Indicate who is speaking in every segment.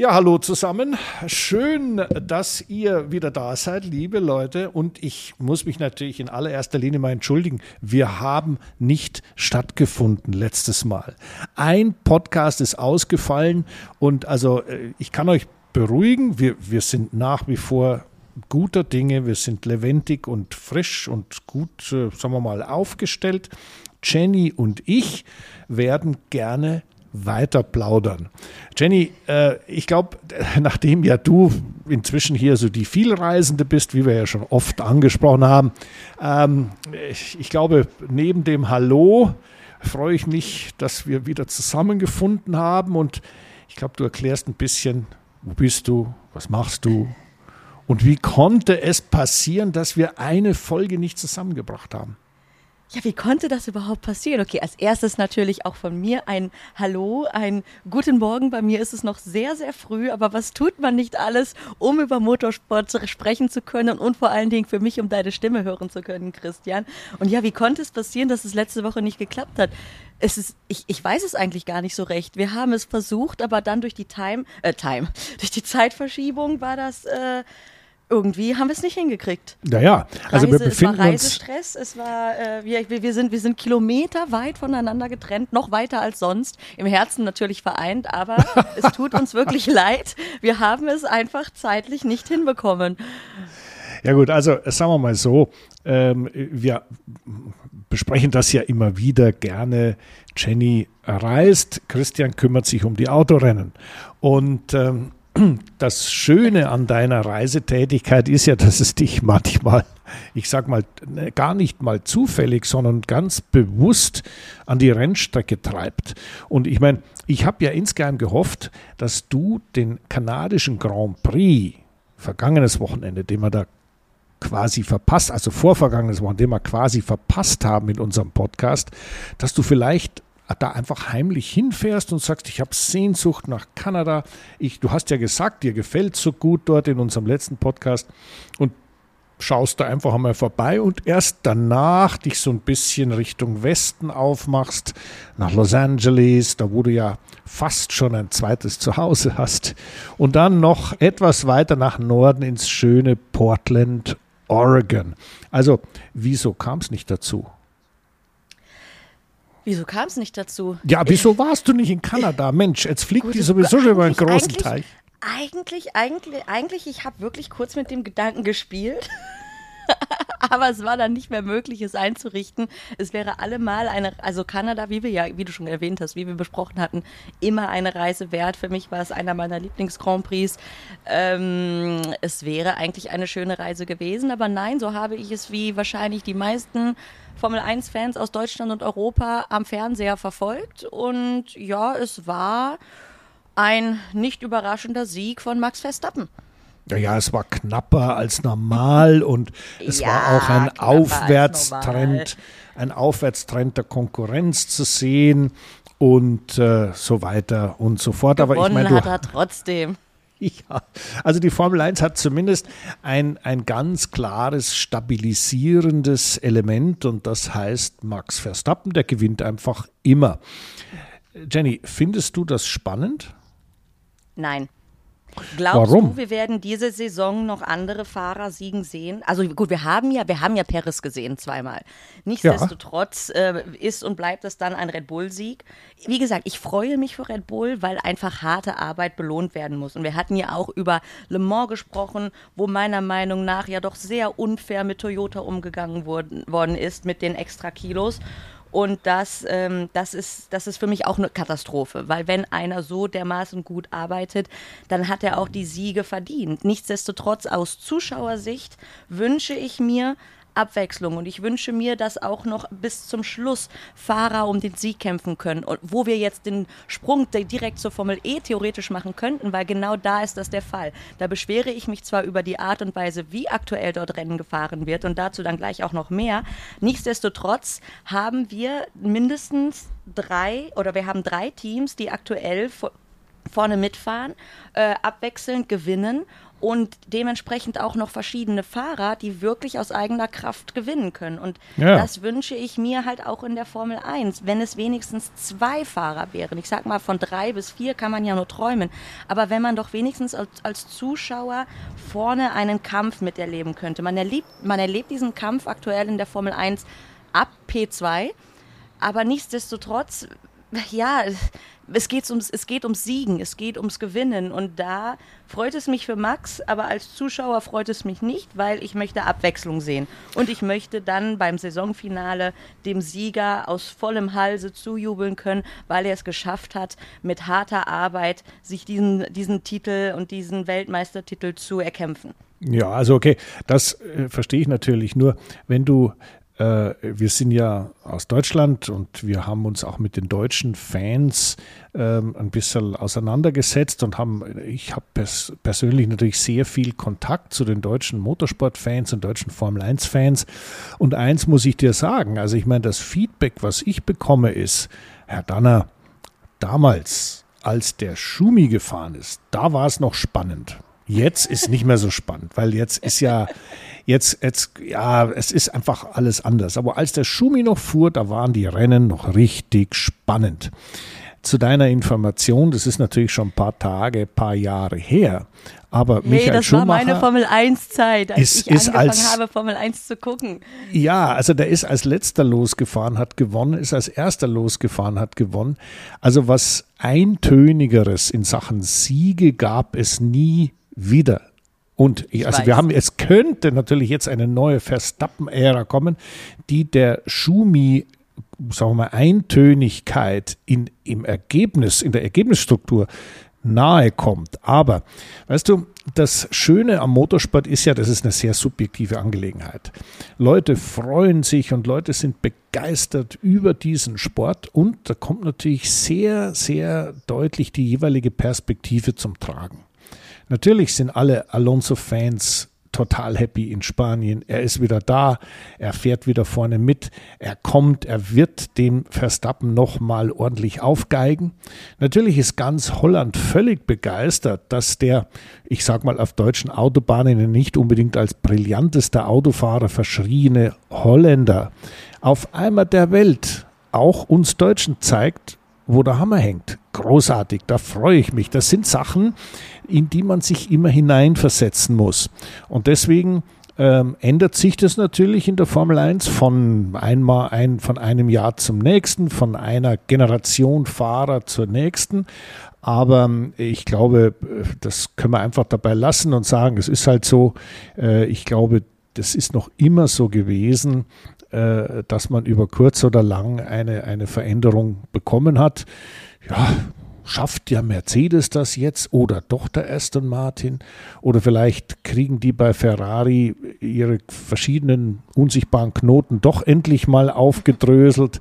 Speaker 1: Ja, hallo zusammen. Schön, dass ihr wieder da seid, liebe Leute. Und ich muss mich natürlich in allererster Linie mal entschuldigen. Wir haben nicht stattgefunden letztes Mal. Ein Podcast ist ausgefallen und also äh, ich kann euch beruhigen. Wir, wir sind nach wie vor guter Dinge. Wir sind lebendig und frisch und gut, äh, sagen wir mal, aufgestellt. Jenny und ich werden gerne weiter plaudern. Jenny, äh, ich glaube, nachdem ja du inzwischen hier so die Vielreisende bist, wie wir ja schon oft angesprochen haben, ähm, ich, ich, glaube, neben dem Hallo freue ich mich, dass wir wieder zusammengefunden haben und ich glaube, du erklärst ein bisschen, wo bist du, was machst du und wie konnte es passieren, dass wir eine Folge nicht zusammengebracht haben
Speaker 2: ja, wie konnte das überhaupt passieren? Okay, als erstes natürlich auch von mir ein Hallo, ein Guten Morgen. Bei mir ist es noch sehr, sehr früh, aber was tut man nicht alles, um über Motorsport sprechen zu können und vor allen Dingen für mich, um deine Stimme hören zu können, Christian? Und ja, wie konnte es passieren, dass es letzte Woche nicht geklappt hat? Es ist, ich, ich weiß es eigentlich gar nicht so recht. Wir haben es versucht, aber dann durch die Time, äh, Time, durch die Zeitverschiebung war das, äh, irgendwie haben wir es nicht hingekriegt.
Speaker 1: Naja, also
Speaker 2: Reise,
Speaker 1: wir befinden
Speaker 2: es war Reisestress, es war, äh, wir, wir, sind, wir sind Kilometer weit voneinander getrennt, noch weiter als sonst, im Herzen natürlich vereint, aber es tut uns wirklich leid, wir haben es einfach zeitlich nicht hinbekommen.
Speaker 1: Ja gut, also sagen wir mal so, ähm, wir besprechen das ja immer wieder gerne. Jenny reist, Christian kümmert sich um die Autorennen und ähm, das Schöne an deiner Reisetätigkeit ist ja, dass es dich manchmal, ich sag mal, gar nicht mal zufällig, sondern ganz bewusst an die Rennstrecke treibt. Und ich meine, ich habe ja insgeheim gehofft, dass du den kanadischen Grand Prix vergangenes Wochenende, den wir da quasi verpasst, also vorvergangenes Wochenende, den wir quasi verpasst haben in unserem Podcast, dass du vielleicht da einfach heimlich hinfährst und sagst, ich habe Sehnsucht nach Kanada. Ich, du hast ja gesagt, dir gefällt so gut dort in unserem letzten Podcast und schaust da einfach einmal vorbei und erst danach dich so ein bisschen Richtung Westen aufmachst, nach Los Angeles, da wo du ja fast schon ein zweites Zuhause hast und dann noch etwas weiter nach Norden ins schöne Portland, Oregon. Also, wieso kam es nicht dazu?
Speaker 2: Wieso kam es nicht dazu?
Speaker 1: Ja, wieso warst du nicht in Kanada? Mensch, jetzt fliegt Gut, die sowieso schon über einen großen Teich.
Speaker 2: Eigentlich, eigentlich, eigentlich, ich habe wirklich kurz mit dem Gedanken gespielt. aber es war dann nicht mehr möglich, es einzurichten. Es wäre allemal eine, also Kanada, wie wir ja, wie du schon erwähnt hast, wie wir besprochen hatten, immer eine Reise wert. Für mich war es einer meiner Lieblings-Grand Prix. Ähm, es wäre eigentlich eine schöne Reise gewesen, aber nein, so habe ich es wie wahrscheinlich die meisten Formel 1-Fans aus Deutschland und Europa am Fernseher verfolgt. Und ja, es war ein nicht überraschender Sieg von Max Verstappen.
Speaker 1: Ja, es war knapper als normal und es ja, war auch ein Aufwärtstrend, ein Aufwärtstrend der Konkurrenz zu sehen und äh, so weiter und so fort.
Speaker 2: Gewonnen Aber ich meine, hat er trotzdem.
Speaker 1: Ja, also die Formel 1 hat zumindest ein, ein ganz klares stabilisierendes Element und das heißt Max Verstappen, der gewinnt einfach immer. Jenny, findest du das spannend?
Speaker 2: Nein. Glaubst Warum? du, wir werden diese Saison noch andere Fahrer siegen sehen? Also gut, wir haben ja, wir haben ja Paris gesehen zweimal. Nichtsdestotrotz ja. äh, ist und bleibt es dann ein Red Bull-Sieg. Wie gesagt, ich freue mich für Red Bull, weil einfach harte Arbeit belohnt werden muss. Und wir hatten ja auch über Le Mans gesprochen, wo meiner Meinung nach ja doch sehr unfair mit Toyota umgegangen worden, worden ist mit den extra Kilos. Und das, ähm, das, ist, das ist für mich auch eine Katastrophe, weil wenn einer so dermaßen gut arbeitet, dann hat er auch die Siege verdient. Nichtsdestotrotz aus Zuschauersicht wünsche ich mir, Abwechslung. Und ich wünsche mir, dass auch noch bis zum Schluss Fahrer um den Sieg kämpfen können. Und wo wir jetzt den Sprung direkt zur Formel E theoretisch machen könnten, weil genau da ist das der Fall. Da beschwere ich mich zwar über die Art und Weise, wie aktuell dort Rennen gefahren wird und dazu dann gleich auch noch mehr. Nichtsdestotrotz haben wir mindestens drei oder wir haben drei Teams, die aktuell vorne mitfahren, äh, abwechselnd gewinnen und dementsprechend auch noch verschiedene Fahrer, die wirklich aus eigener Kraft gewinnen können. Und ja. das wünsche ich mir halt auch in der Formel 1, wenn es wenigstens zwei Fahrer wären. Ich sag mal, von drei bis vier kann man ja nur träumen. Aber wenn man doch wenigstens als, als Zuschauer vorne einen Kampf miterleben könnte. Man erlebt, man erlebt diesen Kampf aktuell in der Formel 1 ab P2. Aber nichtsdestotrotz, ja, es geht ums, es geht ums Siegen, es geht ums Gewinnen. Und da freut es mich für Max, aber als Zuschauer freut es mich nicht, weil ich möchte Abwechslung sehen. Und ich möchte dann beim Saisonfinale dem Sieger aus vollem Halse zujubeln können, weil er es geschafft hat, mit harter Arbeit sich diesen, diesen Titel und diesen Weltmeistertitel zu erkämpfen.
Speaker 1: Ja, also okay, das äh, verstehe ich natürlich. Nur wenn du wir sind ja aus Deutschland und wir haben uns auch mit den deutschen Fans ähm, ein bisschen auseinandergesetzt und haben, ich habe pers persönlich natürlich sehr viel Kontakt zu den deutschen Motorsportfans und deutschen Formel 1-Fans. Und eins muss ich dir sagen, also ich meine, das Feedback, was ich bekomme, ist, Herr Danner, damals, als der Schumi gefahren ist, da war es noch spannend. Jetzt ist nicht mehr so spannend, weil jetzt ist ja, jetzt, jetzt, ja, es ist einfach alles anders. Aber als der Schumi noch fuhr, da waren die Rennen noch richtig spannend. Zu deiner Information, das ist natürlich schon ein paar Tage, ein paar Jahre her. Aber hey, Michael
Speaker 2: das
Speaker 1: Schumacher
Speaker 2: war meine Formel 1 Zeit, als
Speaker 1: ist,
Speaker 2: ich
Speaker 1: ist
Speaker 2: angefangen
Speaker 1: als,
Speaker 2: habe, Formel 1 zu gucken.
Speaker 1: Ja, also der ist als letzter losgefahren, hat gewonnen, ist als erster losgefahren, hat gewonnen. Also was eintönigeres in Sachen Siege gab es nie wieder. Und ich, also wir haben, es könnte natürlich jetzt eine neue Verstappen-Ära kommen, die der Schumi sagen wir mal, Eintönigkeit in, im Ergebnis, in der Ergebnisstruktur nahe kommt. Aber, weißt du, das Schöne am Motorsport ist ja, das ist eine sehr subjektive Angelegenheit. Leute freuen sich und Leute sind begeistert über diesen Sport und da kommt natürlich sehr, sehr deutlich die jeweilige Perspektive zum Tragen. Natürlich sind alle Alonso-Fans total happy in Spanien. Er ist wieder da, er fährt wieder vorne mit, er kommt, er wird dem Verstappen nochmal ordentlich aufgeigen. Natürlich ist ganz Holland völlig begeistert, dass der, ich sag mal, auf deutschen Autobahnen nicht unbedingt als brillantester Autofahrer verschriene Holländer auf einmal der Welt auch uns Deutschen zeigt, wo der Hammer hängt. Großartig, da freue ich mich. Das sind Sachen, in die man sich immer hineinversetzen muss. Und deswegen ähm, ändert sich das natürlich in der Formel 1 von einmal ein, von einem Jahr zum nächsten, von einer Generation Fahrer zur nächsten. Aber ähm, ich glaube, das können wir einfach dabei lassen und sagen, es ist halt so. Äh, ich glaube, das ist noch immer so gewesen, äh, dass man über kurz oder lang eine, eine Veränderung bekommen hat. Ja, schafft ja Mercedes das jetzt oder doch der Aston Martin? Oder vielleicht kriegen die bei Ferrari ihre verschiedenen unsichtbaren Knoten doch endlich mal aufgedröselt.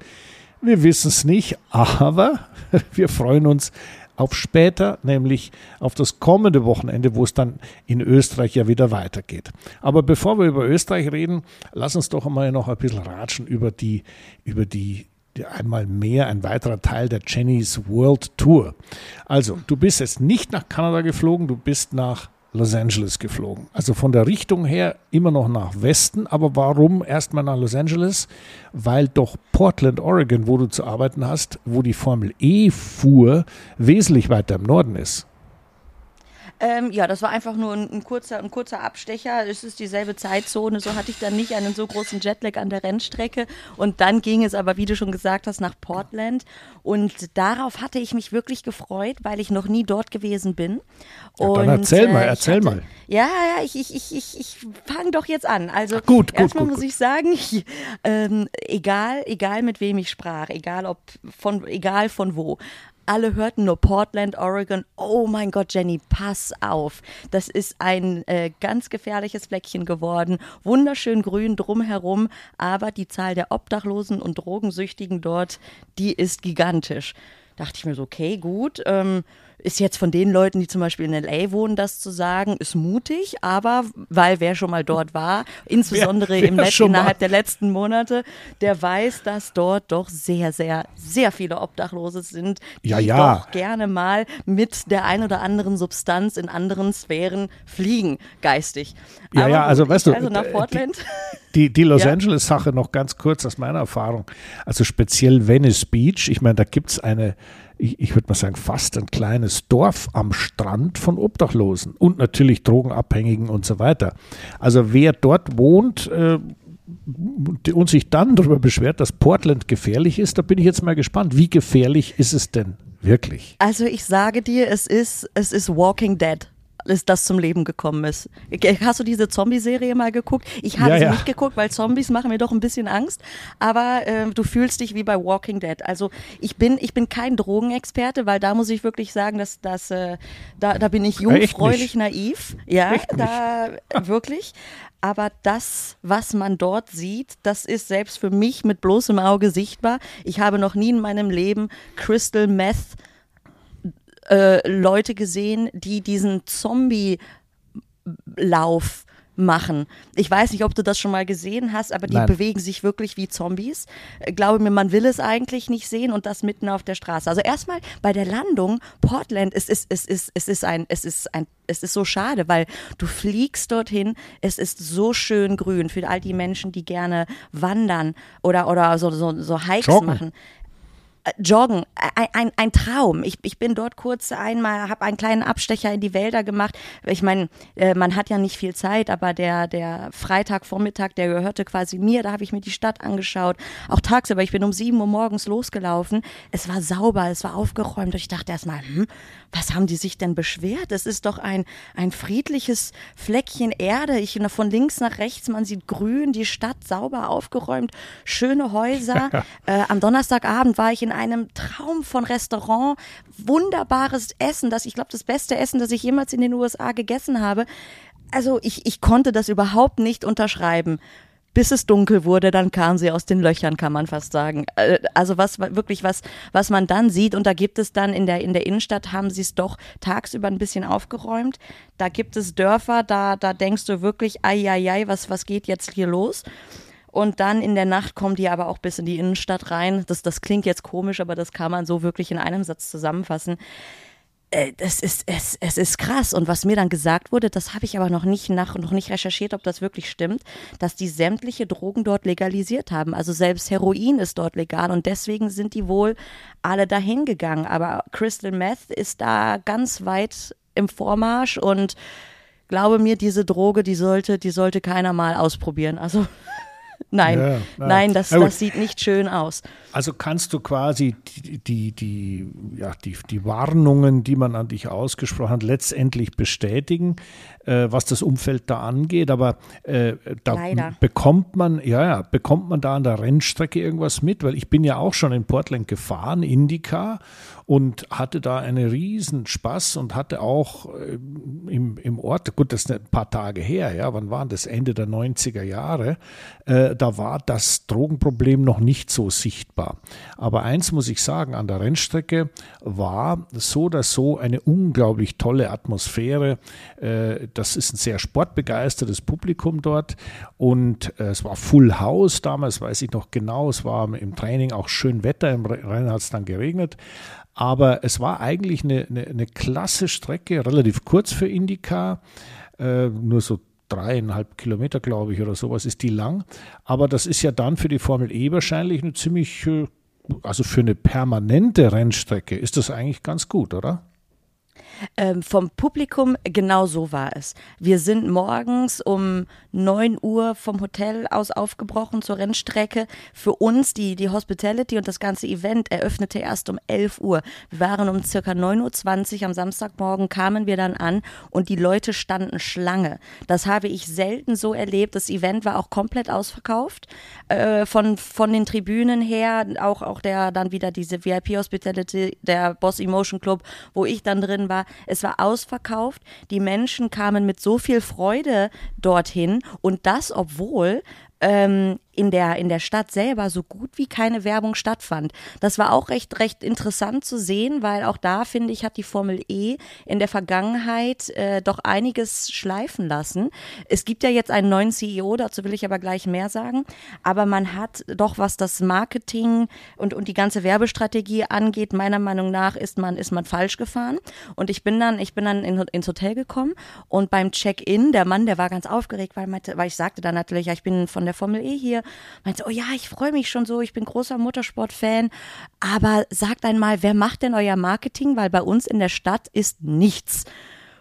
Speaker 1: Wir wissen es nicht, aber wir freuen uns auf später, nämlich auf das kommende Wochenende, wo es dann in Österreich ja wieder weitergeht. Aber bevor wir über Österreich reden, lass uns doch einmal noch ein bisschen ratschen über die, über die einmal mehr ein weiterer Teil der Jenny's World Tour. Also, du bist jetzt nicht nach Kanada geflogen, du bist nach Los Angeles geflogen. Also von der Richtung her immer noch nach Westen, aber warum erstmal nach Los Angeles? Weil doch Portland, Oregon, wo du zu arbeiten hast, wo die Formel E fuhr, wesentlich weiter im Norden ist.
Speaker 2: Ähm, ja, das war einfach nur ein, ein, kurzer, ein kurzer Abstecher. Es ist dieselbe Zeitzone. So hatte ich dann nicht einen so großen Jetlag an der Rennstrecke. Und dann ging es aber, wie du schon gesagt hast, nach Portland. Und darauf hatte ich mich wirklich gefreut, weil ich noch nie dort gewesen bin.
Speaker 1: Ja, und, dann erzähl mal, äh, erzähl hatte, mal.
Speaker 2: Ja, ja, ich, ich, ich, ich, ich fange doch jetzt an. Also
Speaker 1: Ach, gut,
Speaker 2: erstmal
Speaker 1: gut,
Speaker 2: muss ich sagen, ich, ähm, egal, egal mit wem ich sprach, egal ob von, egal von wo, alle hörten nur Portland, Oregon. Oh mein Gott, Jenny, pass auf. Das ist ein äh, ganz gefährliches Fleckchen geworden. Wunderschön grün drumherum, aber die Zahl der Obdachlosen und Drogensüchtigen dort, die ist gigantisch. Dachte ich mir so, okay, gut. Ähm, ist jetzt von den Leuten, die zum Beispiel in LA wohnen, das zu sagen, ist mutig, aber weil wer schon mal dort war, insbesondere wer, wer im Let innerhalb der letzten Monate, der weiß, dass dort doch sehr, sehr, sehr viele Obdachlose sind, die
Speaker 1: ja, ja.
Speaker 2: doch gerne mal mit der ein oder anderen Substanz in anderen Sphären fliegen, geistig.
Speaker 1: Ja, aber ja, also weißt du,
Speaker 2: also nach Portland.
Speaker 1: Die, die, die Los ja. Angeles-Sache noch ganz kurz aus meiner Erfahrung. Also speziell Venice Beach, ich meine, da gibt es eine ich, ich würde mal sagen, fast ein kleines Dorf am Strand von Obdachlosen und natürlich Drogenabhängigen und so weiter. Also wer dort wohnt, äh, und sich dann darüber beschwert, dass Portland gefährlich ist, da bin ich jetzt mal gespannt. Wie gefährlich ist es denn wirklich?
Speaker 2: Also ich sage dir, es ist, es ist Walking Dead ist das zum Leben gekommen ist. Hast du diese Zombie-Serie mal geguckt? Ich habe ja, sie ja. nicht geguckt, weil Zombies machen mir doch ein bisschen Angst. Aber äh, du fühlst dich wie bei Walking Dead. Also ich bin, ich bin kein Drogenexperte, weil da muss ich wirklich sagen, dass, dass äh, da, da bin ich jungfräulich naiv. Ja, Echt da nicht. wirklich. Aber das, was man dort sieht, das ist selbst für mich mit bloßem Auge sichtbar. Ich habe noch nie in meinem Leben Crystal Meth äh, Leute gesehen, die diesen Zombie-Lauf machen. Ich weiß nicht, ob du das schon mal gesehen hast, aber die Nein. bewegen sich wirklich wie Zombies. Äh, glaube mir, man will es eigentlich nicht sehen und das mitten auf der Straße. Also erstmal bei der Landung Portland, es ist es ist es ist ein es ist ein es ist so schade, weil du fliegst dorthin, es ist so schön grün für all die Menschen, die gerne wandern oder oder so so, so Hikes Joggen. machen. Joggen, ein, ein, ein Traum. Ich, ich bin dort kurz einmal, habe einen kleinen Abstecher in die Wälder gemacht. Ich meine, äh, man hat ja nicht viel Zeit, aber der, der Freitagvormittag, der gehörte quasi mir. Da habe ich mir die Stadt angeschaut. Auch tagsüber, ich bin um sieben Uhr morgens losgelaufen. Es war sauber, es war aufgeräumt. Und ich dachte erstmal, hm, was haben die sich denn beschwert? Es ist doch ein, ein friedliches Fleckchen Erde. Ich von links nach rechts, man sieht grün, die Stadt sauber aufgeräumt, schöne Häuser. äh, am Donnerstagabend war ich in einem Traum von Restaurant, wunderbares Essen, das ich glaube, das beste Essen, das ich jemals in den USA gegessen habe. Also ich, ich konnte das überhaupt nicht unterschreiben bis es dunkel wurde, dann kamen sie aus den Löchern, kann man fast sagen. Äh, also was wirklich was, was man dann sieht und da gibt es dann in der in der Innenstadt haben sie es doch tagsüber ein bisschen aufgeräumt. Da gibt es Dörfer, da da denkst du wirklich, ai ai ai, was was geht jetzt hier los? Und dann in der Nacht kommen die aber auch bis in die Innenstadt rein. Das, das klingt jetzt komisch, aber das kann man so wirklich in einem Satz zusammenfassen äh, es ist, es, es ist krass. Und was mir dann gesagt wurde, das habe ich aber noch nicht nach, noch nicht recherchiert, ob das wirklich stimmt, dass die sämtliche Drogen dort legalisiert haben. Also selbst Heroin ist dort legal und deswegen sind die wohl alle dahin gegangen. Aber Crystal Meth ist da ganz weit im Vormarsch und glaube mir, diese Droge, die sollte, die sollte keiner mal ausprobieren. Also nein, ja, nein, das, das sieht nicht schön aus.
Speaker 1: Also kannst du quasi die, die, die, ja, die, die Warnungen, die man an dich ausgesprochen hat, letztendlich bestätigen, äh, was das Umfeld da angeht. Aber äh, da Leider. bekommt man, ja, ja, bekommt man da an der Rennstrecke irgendwas mit? Weil ich bin ja auch schon in Portland gefahren, Indica, und hatte da einen riesen Spaß und hatte auch äh, im, im Ort, gut, das ist ein paar Tage her, ja, wann waren das? Ende der 90er Jahre, äh, da war das Drogenproblem noch nicht so sichtbar. Aber eins muss ich sagen, an der Rennstrecke war so oder so eine unglaublich tolle Atmosphäre. Äh, das ist ein sehr sportbegeistertes Publikum dort. Und äh, es war Full House damals, weiß ich noch genau, es war im Training auch schön Wetter, im Rennen hat es dann geregnet. Aber es war eigentlich eine, eine, eine klasse Strecke, relativ kurz für Indycar, äh, nur so dreieinhalb Kilometer, glaube ich, oder sowas ist die lang. Aber das ist ja dann für die Formel E wahrscheinlich eine ziemlich, äh, also für eine permanente Rennstrecke ist das eigentlich ganz gut, oder?
Speaker 2: Ähm, vom Publikum genau so war es. Wir sind morgens um 9 Uhr vom Hotel aus aufgebrochen zur Rennstrecke. Für uns, die, die Hospitality und das ganze Event eröffnete erst um 11 Uhr. Wir waren um circa 9.20 Uhr am Samstagmorgen, kamen wir dann an und die Leute standen Schlange. Das habe ich selten so erlebt. Das Event war auch komplett ausverkauft. Äh, von, von den Tribünen her, auch, auch der dann wieder diese VIP-Hospitality, der Boss Emotion Club, wo ich dann drin war, es war ausverkauft. Die Menschen kamen mit so viel Freude dorthin und das, obwohl ähm, in der, in der Stadt selber so gut wie keine Werbung stattfand. Das war auch recht, recht interessant zu sehen, weil auch da, finde ich, hat die Formel E in der Vergangenheit äh, doch einiges schleifen lassen. Es gibt ja jetzt einen neuen CEO, dazu will ich aber gleich mehr sagen. Aber man hat doch, was das Marketing und, und die ganze Werbestrategie angeht, meiner Meinung nach ist man, ist man falsch gefahren. Und ich bin dann, ich bin dann in, ins Hotel gekommen und beim Check-in, der Mann, der war ganz aufgeregt, weil, weil ich sagte dann natürlich, ja, ich bin von der Formel E hier. Meinte, oh ja, ich freue mich schon so, ich bin großer Motorsport-Fan. Aber sagt einmal, wer macht denn euer Marketing? Weil bei uns in der Stadt ist nichts.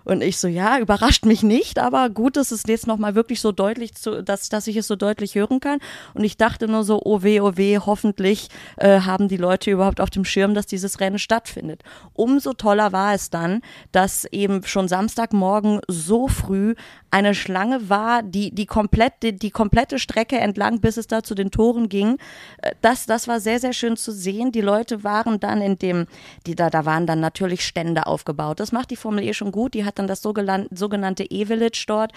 Speaker 2: Und ich so, ja, überrascht mich nicht, aber gut, dass es jetzt nochmal wirklich so deutlich, zu, dass, dass ich es so deutlich hören kann. Und ich dachte nur so, oh weh, oh weh, hoffentlich äh, haben die Leute überhaupt auf dem Schirm, dass dieses Rennen stattfindet. Umso toller war es dann, dass eben schon Samstagmorgen so früh eine Schlange war, die, die, komplett, die, die komplette Strecke entlang, bis es da zu den Toren ging. Äh, das, das war sehr, sehr schön zu sehen. Die Leute waren dann in dem, die da, da waren dann natürlich Stände aufgebaut. Das macht die Formel E schon gut. Die hat dann das sogenannte E-Village dort.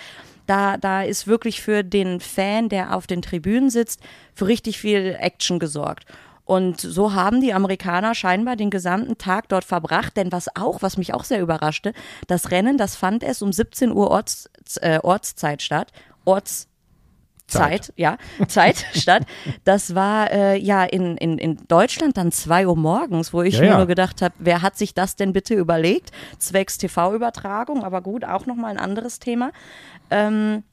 Speaker 2: Da, da ist wirklich für den Fan, der auf den Tribünen sitzt, für richtig viel Action gesorgt. Und so haben die Amerikaner scheinbar den gesamten Tag dort verbracht. Denn was auch, was mich auch sehr überraschte, das Rennen, das fand es um 17 Uhr Orts, äh, Ortszeit statt. Orts, Zeit, Zeit, ja, Zeit statt. Das war äh, ja in, in, in Deutschland dann zwei Uhr morgens, wo ich ja, mir ja. nur gedacht habe, wer hat sich das denn bitte überlegt? Zwecks TV-Übertragung, aber gut, auch nochmal ein anderes Thema. Ähm,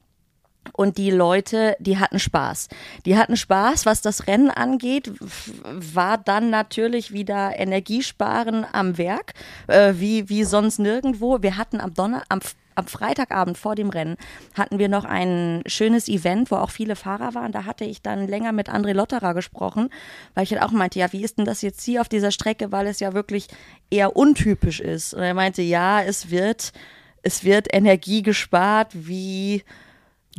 Speaker 2: und die Leute, die hatten Spaß. Die hatten Spaß, was das Rennen angeht, war dann natürlich wieder Energiesparen am Werk, äh, wie, wie sonst nirgendwo. Wir hatten am Donner, am am Freitagabend vor dem Rennen hatten wir noch ein schönes Event, wo auch viele Fahrer waren. Da hatte ich dann länger mit André Lotterer gesprochen, weil ich halt auch meinte, ja, wie ist denn das jetzt hier auf dieser Strecke, weil es ja wirklich eher untypisch ist. Und er meinte, ja, es wird, es wird Energie gespart wie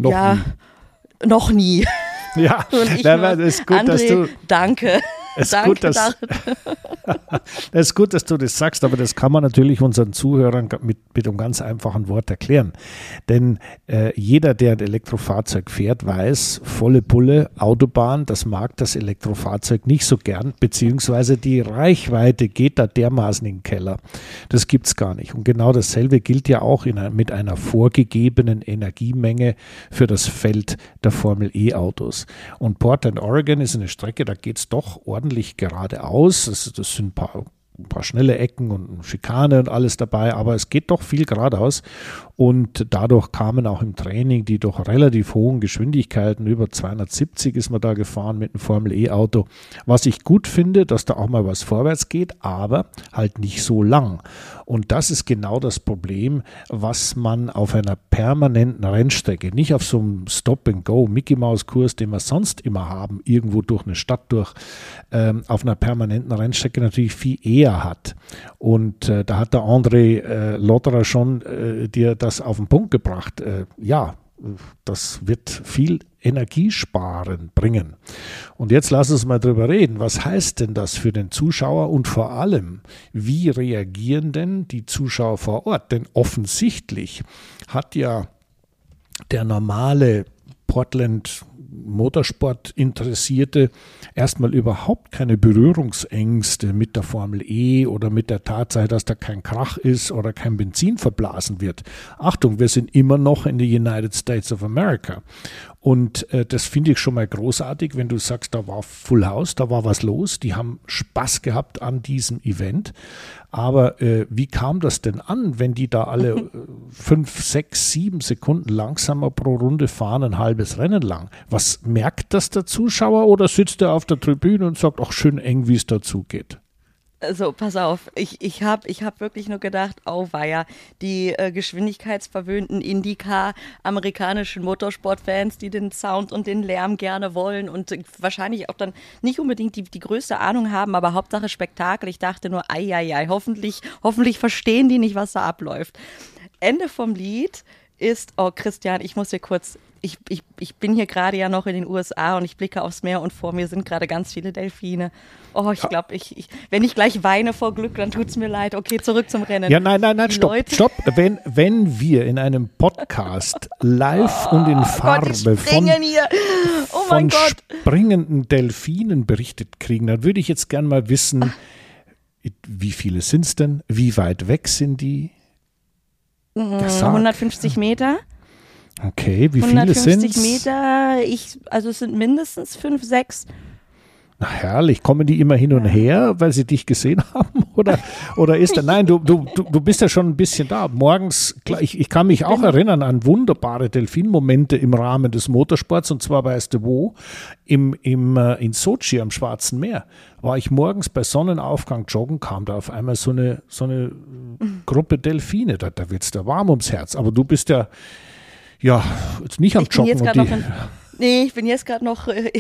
Speaker 2: noch ja, nie. noch nie.
Speaker 1: Ja, Und ich ja, nur, das ist gut,
Speaker 2: André, dass du. Danke.
Speaker 1: Es ist, gut, dass, es ist gut, dass du das sagst, aber das kann man natürlich unseren Zuhörern mit, mit einem ganz einfachen Wort erklären. Denn äh, jeder, der ein Elektrofahrzeug fährt, weiß, volle Pulle, Autobahn, das mag das Elektrofahrzeug nicht so gern, beziehungsweise die Reichweite geht da dermaßen in den Keller. Das gibt es gar nicht. Und genau dasselbe gilt ja auch in, mit einer vorgegebenen Energiemenge für das Feld der Formel E-Autos. Und Portland, Oregon ist eine Strecke, da geht es doch ordentlich ordentlich geradeaus. Das, das sind ein paar, ein paar schnelle Ecken und Schikane und alles dabei, aber es geht doch viel geradeaus. Und dadurch kamen auch im Training die doch relativ hohen Geschwindigkeiten, über 270 ist man da gefahren mit einem Formel E-Auto. Was ich gut finde, dass da auch mal was vorwärts geht, aber halt nicht so lang. Und das ist genau das Problem, was man auf einer permanenten Rennstrecke, nicht auf so einem Stop-and-Go, Mickey-Maus-Kurs, den wir sonst immer haben, irgendwo durch eine Stadt durch, ähm, auf einer permanenten Rennstrecke natürlich viel eher hat. Und äh, da hat der André äh, Lotterer schon äh, dir das das auf den Punkt gebracht. Äh, ja, das wird viel Energiesparen bringen. Und jetzt lass uns mal drüber reden. Was heißt denn das für den Zuschauer und vor allem, wie reagieren denn die Zuschauer vor Ort? Denn offensichtlich hat ja der normale Portland Motorsport Interessierte erstmal überhaupt keine Berührungsängste mit der Formel E oder mit der Tatsache, dass da kein Krach ist oder kein Benzin verblasen wird. Achtung, wir sind immer noch in den United States of America. Und äh, das finde ich schon mal großartig, wenn du sagst, da war Full House, da war was los, die haben Spaß gehabt an diesem Event. Aber äh, wie kam das denn an, wenn die da alle äh, fünf, sechs, sieben Sekunden langsamer pro Runde fahren, ein halbes Rennen lang? Was merkt das der Zuschauer oder sitzt er auf der Tribüne und sagt, ach schön eng, wie es dazu geht?
Speaker 2: So, pass auf. Ich, ich habe ich hab wirklich nur gedacht, oh weia, die äh, geschwindigkeitsverwöhnten Indycar amerikanischen Motorsportfans, die den Sound und den Lärm gerne wollen und wahrscheinlich auch dann nicht unbedingt die, die größte Ahnung haben, aber Hauptsache Spektakel. Ich dachte nur, ei, ei, ei, hoffentlich, hoffentlich verstehen die nicht, was da abläuft. Ende vom Lied ist, oh Christian, ich muss hier kurz ich, ich, ich bin hier gerade ja noch in den USA und ich blicke aufs Meer und vor mir sind gerade ganz viele Delfine. Oh, ich glaube, ich, ich, wenn ich gleich weine vor Glück, dann tut es mir leid. Okay, zurück zum Rennen.
Speaker 1: Ja, nein, nein, nein, stopp, Leute. stopp. Wenn, wenn wir in einem Podcast live oh, und in Farbe Gott, von, oh von springenden Delfinen berichtet kriegen, dann würde ich jetzt gern mal wissen, wie viele sind es denn? Wie weit weg sind die?
Speaker 2: 150 mhm, Meter.
Speaker 1: Okay, wie viele sind es?
Speaker 2: 150 Meter, ich, also es sind mindestens fünf, sechs.
Speaker 1: Na herrlich, kommen die immer hin und her, weil sie dich gesehen haben? Oder, oder ist da, nein, du, du, du bist ja schon ein bisschen da. Morgens, ich, ich kann mich auch erinnern an wunderbare Delfinmomente im Rahmen des Motorsports und zwar weißt du wo? Im, im, äh, in Sochi am Schwarzen Meer. War ich morgens bei Sonnenaufgang joggen, kam da auf einmal so eine, so eine Gruppe Delfine. Da, da wird es da warm ums Herz. Aber du bist ja, ja, jetzt nicht am Joggen. Und die,
Speaker 2: Nee, ich bin jetzt gerade noch äh,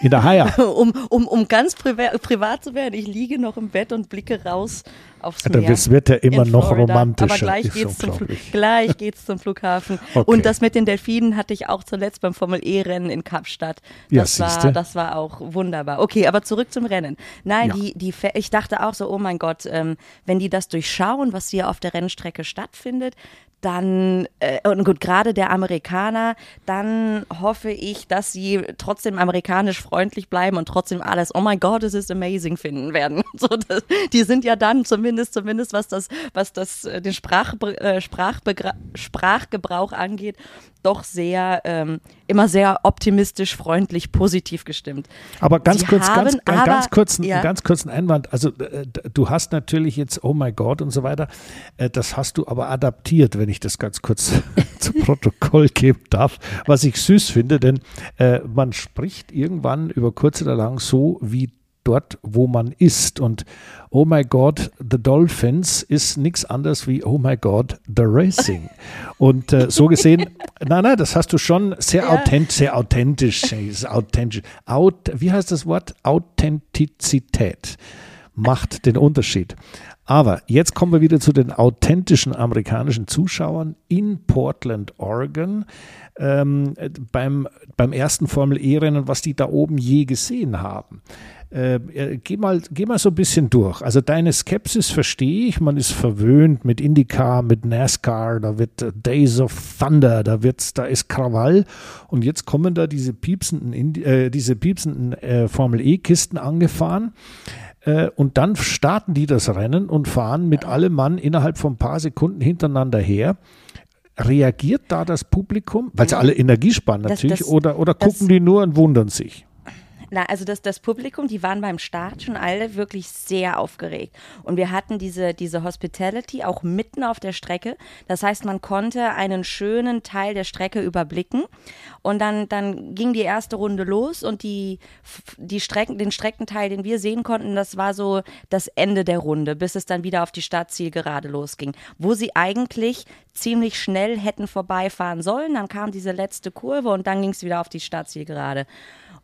Speaker 1: in der Haia.
Speaker 2: um, um, um ganz priva privat zu werden. Ich liege noch im Bett und blicke raus aufs Meer.
Speaker 1: Das wird ja immer noch Florida. romantischer.
Speaker 2: Aber gleich geht's, zum gleich geht's zum Flughafen. Okay. Und das mit den Delfinen hatte ich auch zuletzt beim Formel-E-Rennen in Kapstadt. Das, ja, war, das war auch wunderbar. Okay, aber zurück zum Rennen. Nein, ja. die, die, ich dachte auch so, oh mein Gott, ähm, wenn die das durchschauen, was hier auf der Rennstrecke stattfindet, dann, äh, und gut, gerade der Amerikaner, dann hoffe ich, dass sie trotzdem amerikanisch freundlich bleiben und trotzdem alles, oh my God, es ist amazing finden werden. So, das, die sind ja dann zumindest, zumindest was das, was das, äh, den Sprach, äh, Sprachgebrauch angeht, doch sehr, ähm, immer sehr optimistisch, freundlich, positiv gestimmt.
Speaker 1: Aber ganz Sie kurz, haben, ganz, aber, ganz, kurzen, ja. ganz kurzen Einwand. Also äh, du hast natürlich jetzt, oh my God und so weiter, äh, das hast du aber adaptiert, wenn ich das ganz kurz zu Protokoll geben darf, was ich süß finde, denn äh, man spricht irgendwann über kurz oder lang so, wie dort, wo man ist. Und oh my God, the Dolphins ist nichts anderes wie oh my God, the Racing. Und äh, so gesehen, nein, nein, das hast du schon sehr, ja. authent, sehr authentisch, authentisch. Out, wie heißt das Wort? Authentizität macht den Unterschied. Aber jetzt kommen wir wieder zu den authentischen amerikanischen Zuschauern in Portland, Oregon. Ähm, beim, beim ersten Formel E-Rennen, was die da oben je gesehen haben. Äh, äh, geh, mal, geh mal so ein bisschen durch. Also deine Skepsis verstehe ich. Man ist verwöhnt mit IndyCar, mit NASCAR, da wird äh, Days of Thunder, da wird's, da ist Krawall. Und jetzt kommen da diese piepsenden, äh, piepsenden äh, Formel E-Kisten angefahren. Äh, und dann starten die das Rennen und fahren mit allem Mann innerhalb von ein paar Sekunden hintereinander her. Reagiert da das Publikum, weil sie alle Energie sparen natürlich, das, das, oder, oder gucken die nur und wundern sich?
Speaker 2: Na, also das, das Publikum, die waren beim Start schon alle wirklich sehr aufgeregt. Und wir hatten diese, diese Hospitality auch mitten auf der Strecke. Das heißt, man konnte einen schönen Teil der Strecke überblicken. Und dann, dann ging die erste Runde los und die, die Strecken, den Streckenteil, den wir sehen konnten, das war so das Ende der Runde, bis es dann wieder auf die Startzielgerade losging. Wo sie eigentlich ziemlich schnell hätten vorbeifahren sollen. Dann kam diese letzte Kurve und dann ging es wieder auf die Startzielgerade.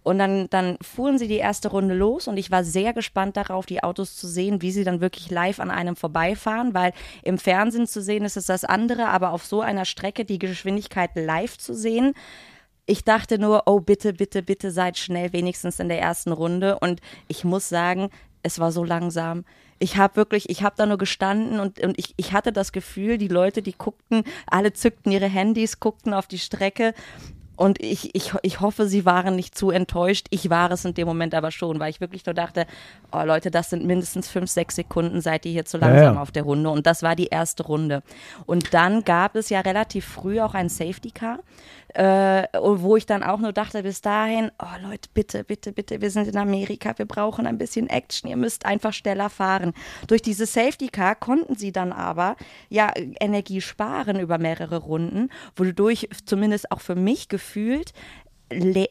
Speaker 2: Und dann, dann fuhren sie die erste Runde los und ich war sehr gespannt darauf, die Autos zu sehen, wie sie dann wirklich live an einem vorbeifahren, weil im Fernsehen zu sehen ist es das andere, aber auf so einer Strecke die Geschwindigkeit live zu sehen, ich dachte nur, oh bitte, bitte, bitte seid schnell, wenigstens in der ersten Runde. Und ich muss sagen, es war so langsam. Ich habe wirklich, ich habe da nur gestanden und, und ich, ich hatte das Gefühl, die Leute, die guckten, alle zückten ihre Handys, guckten auf die Strecke und ich, ich, ich hoffe, sie waren nicht zu enttäuscht. Ich war es in dem Moment aber schon, weil ich wirklich nur dachte, oh Leute, das sind mindestens fünf, sechs Sekunden, seid ihr hier zu langsam ja, auf der Runde. Und das war die erste Runde. Und dann gab es ja relativ früh auch ein Safety Car äh, wo ich dann auch nur dachte, bis dahin, oh Leute, bitte, bitte, bitte, wir sind in Amerika, wir brauchen ein bisschen Action, ihr müsst einfach schneller fahren. Durch diese Safety Car konnten sie dann aber ja Energie sparen über mehrere Runden, wodurch zumindest auch für mich gefühlt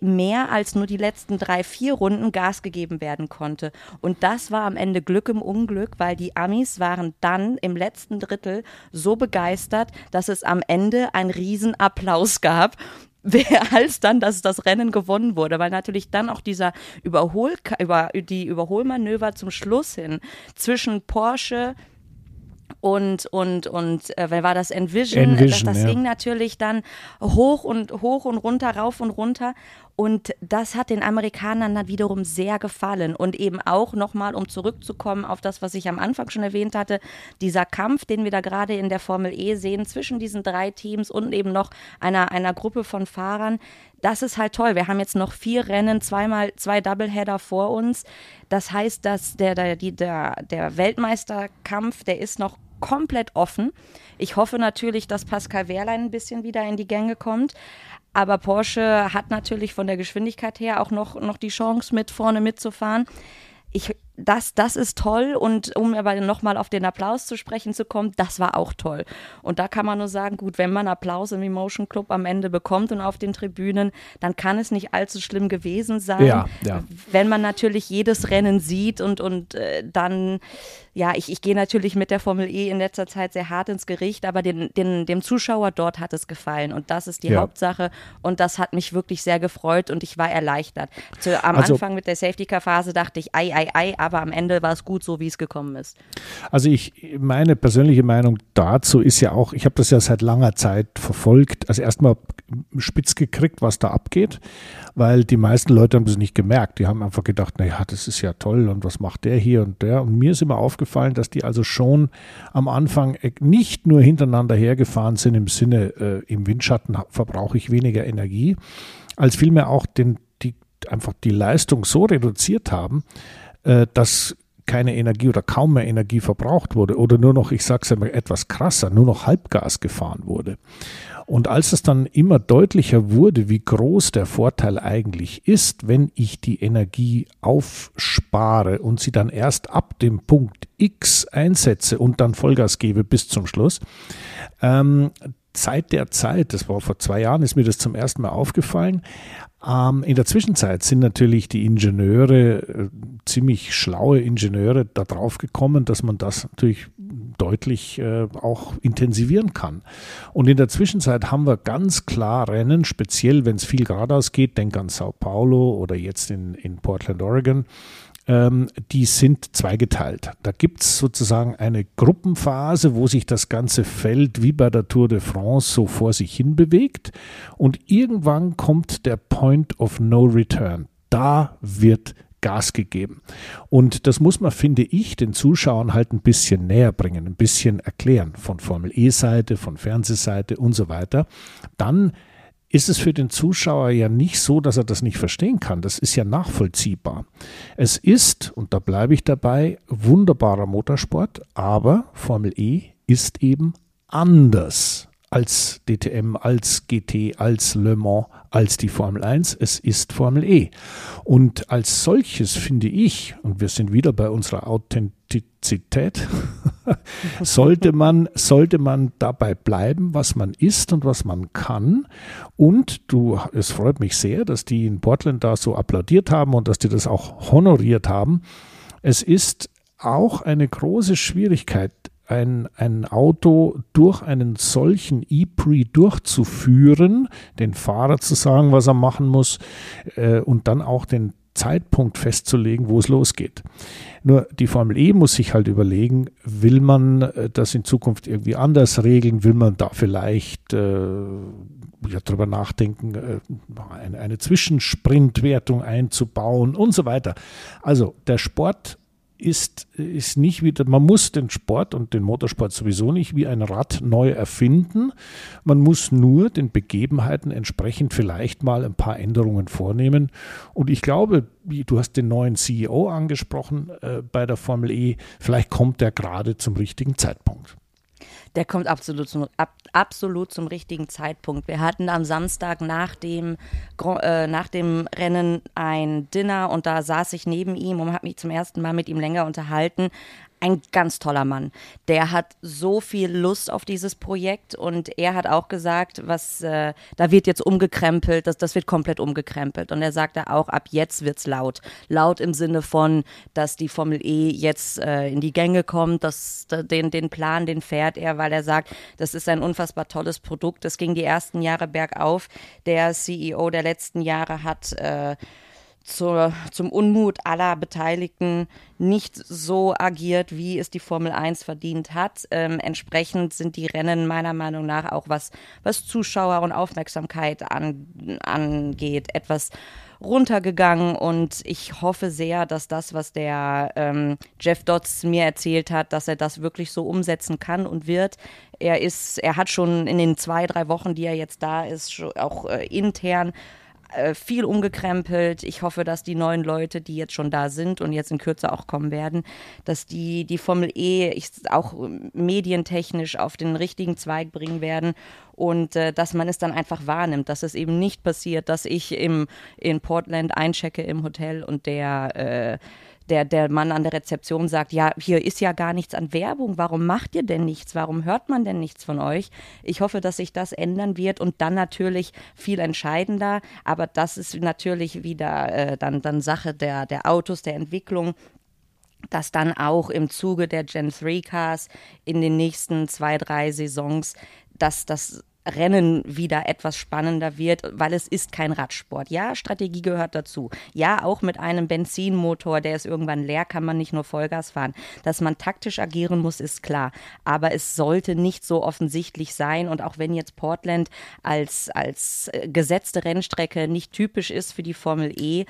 Speaker 2: mehr als nur die letzten drei, vier Runden Gas gegeben werden konnte. Und das war am Ende Glück im Unglück, weil die Amis waren dann im letzten Drittel so begeistert, dass es am Ende einen Riesenapplaus gab als dann dass das Rennen gewonnen wurde, weil natürlich dann auch dieser Überhol über die Überholmanöver zum Schluss hin zwischen Porsche und und und äh, wer war das Envision, Envision das, das ja. ging natürlich dann hoch und hoch und runter rauf und runter und das hat den Amerikanern dann wiederum sehr gefallen. Und eben auch nochmal, um zurückzukommen auf das, was ich am Anfang schon erwähnt hatte, dieser Kampf, den wir da gerade in der Formel E sehen, zwischen diesen drei Teams und eben noch einer, einer Gruppe von Fahrern, das ist halt toll. Wir haben jetzt noch vier Rennen, zweimal zwei Doubleheader vor uns. Das heißt, dass der, der, der, der Weltmeisterkampf, der ist noch komplett offen. Ich hoffe natürlich, dass Pascal Wehrlein ein bisschen wieder in die Gänge kommt. Aber Porsche hat natürlich von der Geschwindigkeit her auch noch, noch die Chance, mit vorne mitzufahren. Ich das, das ist toll und um aber nochmal auf den Applaus zu sprechen zu kommen, das war auch toll. Und da kann man nur sagen, gut, wenn man Applaus im Emotion Club am Ende bekommt und auf den Tribünen, dann kann es nicht allzu schlimm gewesen sein. Ja, ja. Wenn man natürlich jedes Rennen sieht und, und äh, dann, ja, ich, ich gehe natürlich mit der Formel E in letzter Zeit sehr hart ins Gericht, aber den, den, dem Zuschauer dort hat es gefallen und das ist die ja. Hauptsache und das hat mich wirklich sehr gefreut und ich war erleichtert. Zu, am also, Anfang mit der Safety-Car-Phase dachte ich, ei, ei, ei, aber am Ende war es gut so, wie es gekommen ist.
Speaker 1: Also ich, meine persönliche Meinung dazu ist ja auch, ich habe das ja seit langer Zeit verfolgt, also erstmal spitz gekriegt, was da abgeht, weil die meisten Leute haben das nicht gemerkt. Die haben einfach gedacht, naja, das ist ja toll und was macht der hier und der. Und mir ist immer aufgefallen, dass die also schon am Anfang nicht nur hintereinander hergefahren sind im Sinne, äh, im Windschatten verbrauche ich weniger Energie, als vielmehr auch den, die, einfach die Leistung so reduziert haben, äh, dass keine Energie oder kaum mehr Energie verbraucht wurde oder nur noch, ich sage es einmal etwas krasser, nur noch Halbgas gefahren wurde. Und als es dann immer deutlicher wurde, wie groß der Vorteil eigentlich ist, wenn ich die Energie aufspare und sie dann erst ab dem Punkt X einsetze und dann Vollgas gebe bis zum Schluss, ähm, seit der Zeit, das war vor zwei Jahren, ist mir das zum ersten Mal aufgefallen, in der Zwischenzeit sind natürlich die Ingenieure, äh, ziemlich schlaue Ingenieure, da drauf gekommen, dass man das natürlich deutlich äh, auch intensivieren kann. Und in der Zwischenzeit haben wir ganz klar Rennen, speziell wenn es viel geradeaus geht, denk an Sao Paulo oder jetzt in, in Portland, Oregon, ähm, die sind zweigeteilt. Da gibt es sozusagen eine Gruppenphase, wo sich das ganze Feld wie bei der Tour de France so vor sich hin bewegt und irgendwann kommt der Point of No Return. Da wird Gas gegeben. Und das muss man, finde ich, den Zuschauern halt ein bisschen näher bringen, ein bisschen erklären von Formel E-Seite, von Fernsehseite und so weiter. Dann ist es für den Zuschauer ja nicht so, dass er das nicht verstehen kann. Das ist ja nachvollziehbar. Es ist, und da bleibe ich dabei, wunderbarer Motorsport, aber Formel E ist eben anders als DTM, als GT, als Le Mans, als die Formel 1. Es ist Formel E. Und als solches finde ich, und wir sind wieder bei unserer Authentizität, sollte man, sollte man dabei bleiben, was man ist und was man kann. Und du, es freut mich sehr, dass die in Portland da so applaudiert haben und dass die das auch honoriert haben. Es ist auch eine große Schwierigkeit, ein, ein Auto durch einen solchen E-Pre durchzuführen, den Fahrer zu sagen, was er machen muss äh, und dann auch den Zeitpunkt festzulegen, wo es losgeht. Nur die Formel E muss sich halt überlegen, will man äh, das in Zukunft irgendwie anders regeln? Will man da vielleicht äh, ja, darüber nachdenken, äh, eine, eine Zwischensprintwertung einzubauen und so weiter? Also der Sport ist, ist nicht wieder, man muss den Sport und den Motorsport sowieso nicht wie ein Rad neu erfinden. Man muss nur den Begebenheiten entsprechend vielleicht mal ein paar Änderungen vornehmen. Und ich glaube, du hast den neuen CEO angesprochen äh, bei der Formel E, vielleicht kommt der gerade zum richtigen Zeitpunkt.
Speaker 2: Der kommt absolut zum, ab, absolut zum richtigen Zeitpunkt. Wir hatten am Samstag nach dem, äh, nach dem Rennen ein Dinner und da saß ich neben ihm und habe mich zum ersten Mal mit ihm länger unterhalten ein ganz toller Mann. Der hat so viel Lust auf dieses Projekt und er hat auch gesagt, was äh, da wird jetzt umgekrempelt, das, das wird komplett umgekrempelt. Und er sagte auch, ab jetzt wird's laut. Laut im Sinne von, dass die Formel E jetzt äh, in die Gänge kommt, dass den, den Plan, den fährt er, weil er sagt, das ist ein unfassbar tolles Produkt. Das ging die ersten Jahre bergauf. Der CEO der letzten Jahre hat äh, zur, zum Unmut aller Beteiligten nicht so agiert, wie es die Formel 1 verdient hat. Ähm, entsprechend sind die Rennen meiner Meinung nach auch was, was Zuschauer und Aufmerksamkeit an, angeht, etwas runtergegangen und ich hoffe sehr, dass das, was der ähm, Jeff Dodds mir erzählt hat, dass er das wirklich so umsetzen kann und wird. Er ist, er hat schon in den zwei, drei Wochen, die er jetzt da ist, auch äh, intern äh, viel umgekrempelt. Ich hoffe, dass die neuen Leute, die jetzt schon da sind und jetzt in Kürze auch kommen werden, dass die die Formel E ich, auch medientechnisch auf den richtigen Zweig bringen werden und äh, dass man es dann einfach wahrnimmt, dass es eben nicht passiert, dass ich im, in Portland einchecke im Hotel und der äh, der, der Mann an der Rezeption sagt, ja, hier ist ja gar nichts an Werbung, warum macht ihr denn nichts, warum hört man denn nichts von euch? Ich hoffe, dass sich das ändern wird und dann natürlich viel entscheidender, aber das ist natürlich wieder äh, dann, dann Sache der, der Autos, der Entwicklung, dass dann auch im Zuge der Gen 3 Cars in den nächsten zwei, drei Saisons, dass das Rennen wieder etwas spannender wird, weil es ist kein Radsport. Ja, Strategie gehört dazu. Ja, auch mit einem Benzinmotor, der ist irgendwann leer, kann man nicht nur Vollgas fahren. Dass man taktisch agieren muss, ist klar. Aber es sollte nicht so offensichtlich sein. Und auch wenn jetzt Portland als, als äh, gesetzte Rennstrecke nicht typisch ist für die Formel E,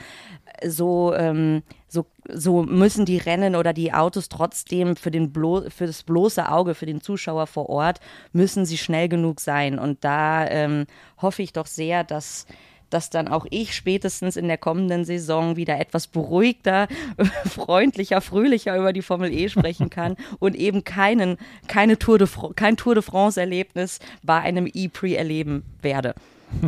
Speaker 2: so, ähm, so, so müssen die Rennen oder die Autos trotzdem für, den Blo für das bloße Auge, für den Zuschauer vor Ort, müssen sie schnell genug sein. Und da ähm, hoffe ich doch sehr, dass dass dann auch ich spätestens in der kommenden Saison wieder etwas beruhigter, freundlicher, fröhlicher über die Formel E sprechen kann und eben keinen, keine Tour de, kein Tour de France-Erlebnis bei einem E-Pre erleben werde.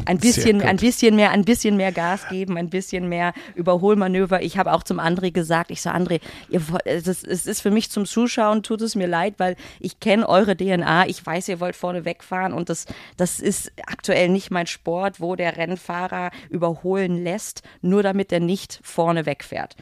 Speaker 2: Ein bisschen, ein bisschen mehr, ein bisschen mehr Gas geben, ein bisschen mehr Überholmanöver. Ich habe auch zum André gesagt, ich so, André, ihr, es, ist, es ist für mich zum Zuschauen, tut es mir leid, weil ich kenne eure DNA. Ich weiß, ihr wollt vorne wegfahren und das, das ist aktuell nicht mein Sport, wo der Rennfahrer überholen lässt, nur damit er nicht vorne wegfährt.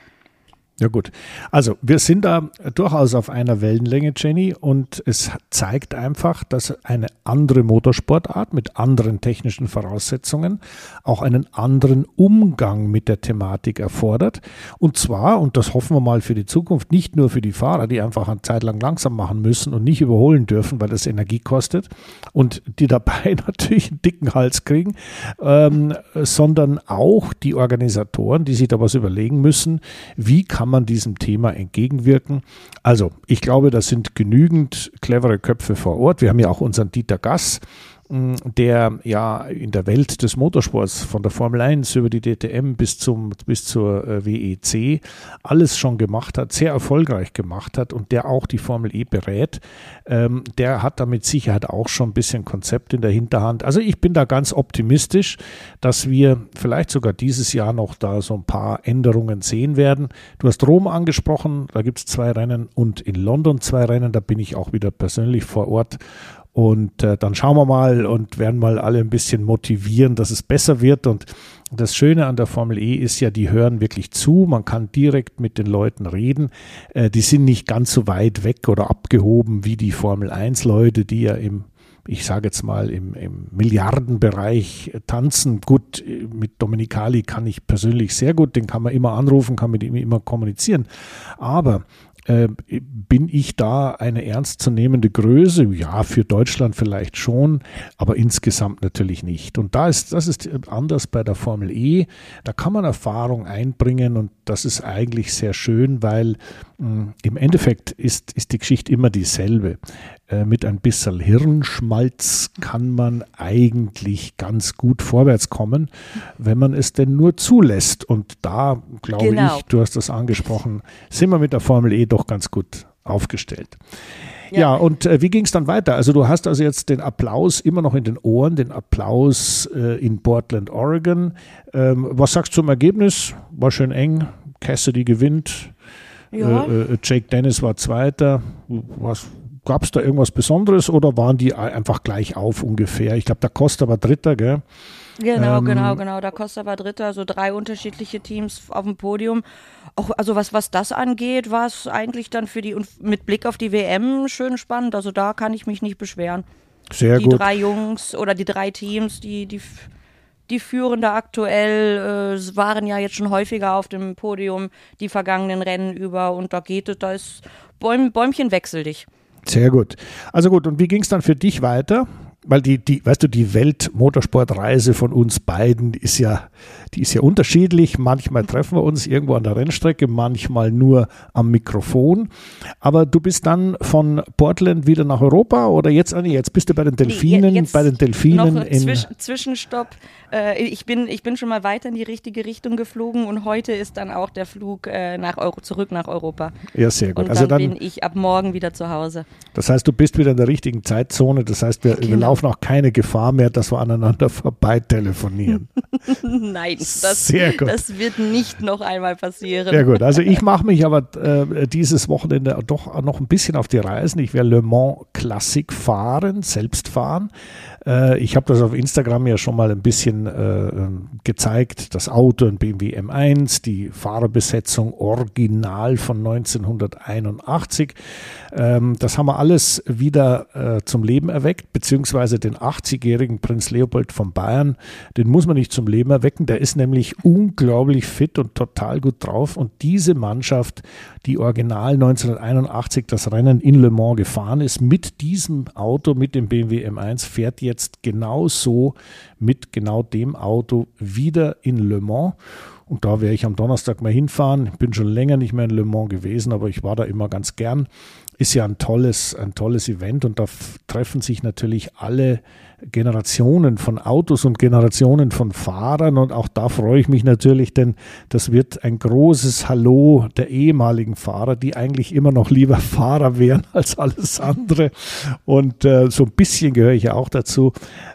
Speaker 1: Ja gut, also wir sind da durchaus auf einer Wellenlänge, Jenny, und es zeigt einfach, dass eine andere Motorsportart mit anderen technischen Voraussetzungen auch einen anderen Umgang mit der Thematik erfordert. Und zwar, und das hoffen wir mal für die Zukunft, nicht nur für die Fahrer, die einfach eine Zeit lang langsam machen müssen und nicht überholen dürfen, weil das Energie kostet und die dabei natürlich einen dicken Hals kriegen, ähm, sondern auch die Organisatoren, die sich da was überlegen müssen, wie kann kann man diesem Thema entgegenwirken. Also, ich glaube, das sind genügend clevere Köpfe vor Ort. Wir haben ja auch unseren Dieter Gass, der ja in der Welt des Motorsports von der Formel 1 über die DTM bis, zum, bis zur äh, WEC alles schon gemacht hat, sehr erfolgreich gemacht hat und der auch die Formel E berät, ähm, der hat da mit Sicherheit auch schon ein bisschen Konzept in der Hinterhand. Also ich bin da ganz optimistisch, dass wir vielleicht sogar dieses Jahr noch da so ein paar Änderungen sehen werden. Du hast Rom angesprochen, da gibt es zwei Rennen und in London zwei Rennen, da bin ich auch wieder persönlich vor Ort und äh, dann schauen wir mal und werden mal alle ein bisschen motivieren, dass es besser wird. Und das Schöne an der Formel E ist ja, die hören wirklich zu. Man kann direkt mit den Leuten reden. Äh, die sind nicht ganz so weit weg oder abgehoben wie die Formel 1 Leute, die ja im ich sage jetzt mal, im, im Milliardenbereich tanzen. Gut, mit Dominikali kann ich persönlich sehr gut, den kann man immer anrufen, kann mit ihm immer kommunizieren. Aber äh, bin ich da eine ernstzunehmende Größe? Ja, für Deutschland vielleicht schon, aber insgesamt natürlich nicht. Und da ist, das ist anders bei der Formel E. Da kann man Erfahrung einbringen und das ist eigentlich sehr schön, weil im Endeffekt ist, ist die Geschichte immer dieselbe. Äh, mit ein bisschen Hirnschmalz kann man eigentlich ganz gut vorwärts kommen, wenn man es denn nur zulässt. Und da glaube genau. ich, du hast das angesprochen, sind wir mit der Formel E doch ganz gut aufgestellt. Ja, ja und äh, wie ging es dann weiter? Also du hast also jetzt den Applaus immer noch in den Ohren, den Applaus äh, in Portland, Oregon. Ähm, was sagst du zum Ergebnis? War schön eng. Cassidy gewinnt. Ja. Äh, äh Jake Dennis war Zweiter. Was, Gab es da irgendwas Besonderes oder waren die einfach gleich auf ungefähr? Ich glaube, der Costa war Dritter, gell?
Speaker 2: Genau, ähm, genau, genau. Da Costa war Dritter, so drei unterschiedliche Teams auf dem Podium. Auch, also was, was das angeht, war es eigentlich dann für die und mit Blick auf die WM schön spannend. Also da kann ich mich nicht beschweren.
Speaker 1: Sehr
Speaker 2: die
Speaker 1: gut.
Speaker 2: Die drei Jungs oder die drei Teams, die, die die Führende aktuell, äh, waren ja jetzt schon häufiger auf dem Podium die vergangenen Rennen über und da geht es, da ist Bäum, Bäumchen wechsel dich.
Speaker 1: Sehr gut. Also gut, und wie ging es dann für dich weiter? Weil die, die, weißt du, die Weltmotorsportreise von uns beiden ist ja, die ist ja unterschiedlich. Manchmal treffen wir uns irgendwo an der Rennstrecke, manchmal nur am Mikrofon. Aber du bist dann von Portland wieder nach Europa oder jetzt, Anni, jetzt bist du bei den Delfinen,
Speaker 2: nee,
Speaker 1: bei den Delfinen
Speaker 2: noch in Zwisch Zwischenstopp. Äh, ich, bin, ich bin schon mal weiter in die richtige Richtung geflogen und heute ist dann auch der Flug äh, nach Euro, zurück nach Europa.
Speaker 1: Ja, sehr gut.
Speaker 2: Und also dann, dann bin ich ab morgen wieder zu Hause.
Speaker 1: Das heißt, du bist wieder in der richtigen Zeitzone. Das heißt, wir, genau. wir laufen auch keine Gefahr mehr, dass wir aneinander vorbei telefonieren.
Speaker 2: Nein, das, das, wird nicht noch einmal passieren.
Speaker 1: Ja gut, also ich mache mich aber äh, dieses Wochenende doch noch ein bisschen auf die Reisen. Ich werde Le Mans Classic fahren, selbst fahren. Äh, ich habe das auf Instagram ja schon mal ein bisschen äh, gezeigt. Das Auto, ein BMW M1, die Fahrerbesetzung original von 1981. Ähm, das haben wir alles wieder äh, zum Leben erweckt, beziehungsweise den 80-jährigen Prinz Leopold von Bayern, den muss man nicht zum Leben erwecken. Der ist nämlich unglaublich fit und total gut drauf. Und diese Mannschaft, die original 1981 das Rennen in Le Mans gefahren ist, mit diesem Auto, mit dem BMW M1, fährt jetzt genauso mit genau dem Auto wieder in Le Mans. Und da werde ich am Donnerstag mal hinfahren. Ich bin schon länger nicht mehr in Le Mans gewesen, aber ich war da immer ganz gern ist ja ein tolles, ein tolles Event und da treffen sich natürlich alle Generationen von Autos und Generationen von Fahrern und auch da freue ich mich natürlich, denn das wird ein großes Hallo der ehemaligen Fahrer, die eigentlich immer noch lieber Fahrer wären als alles andere und äh, so ein bisschen gehöre ich ja auch dazu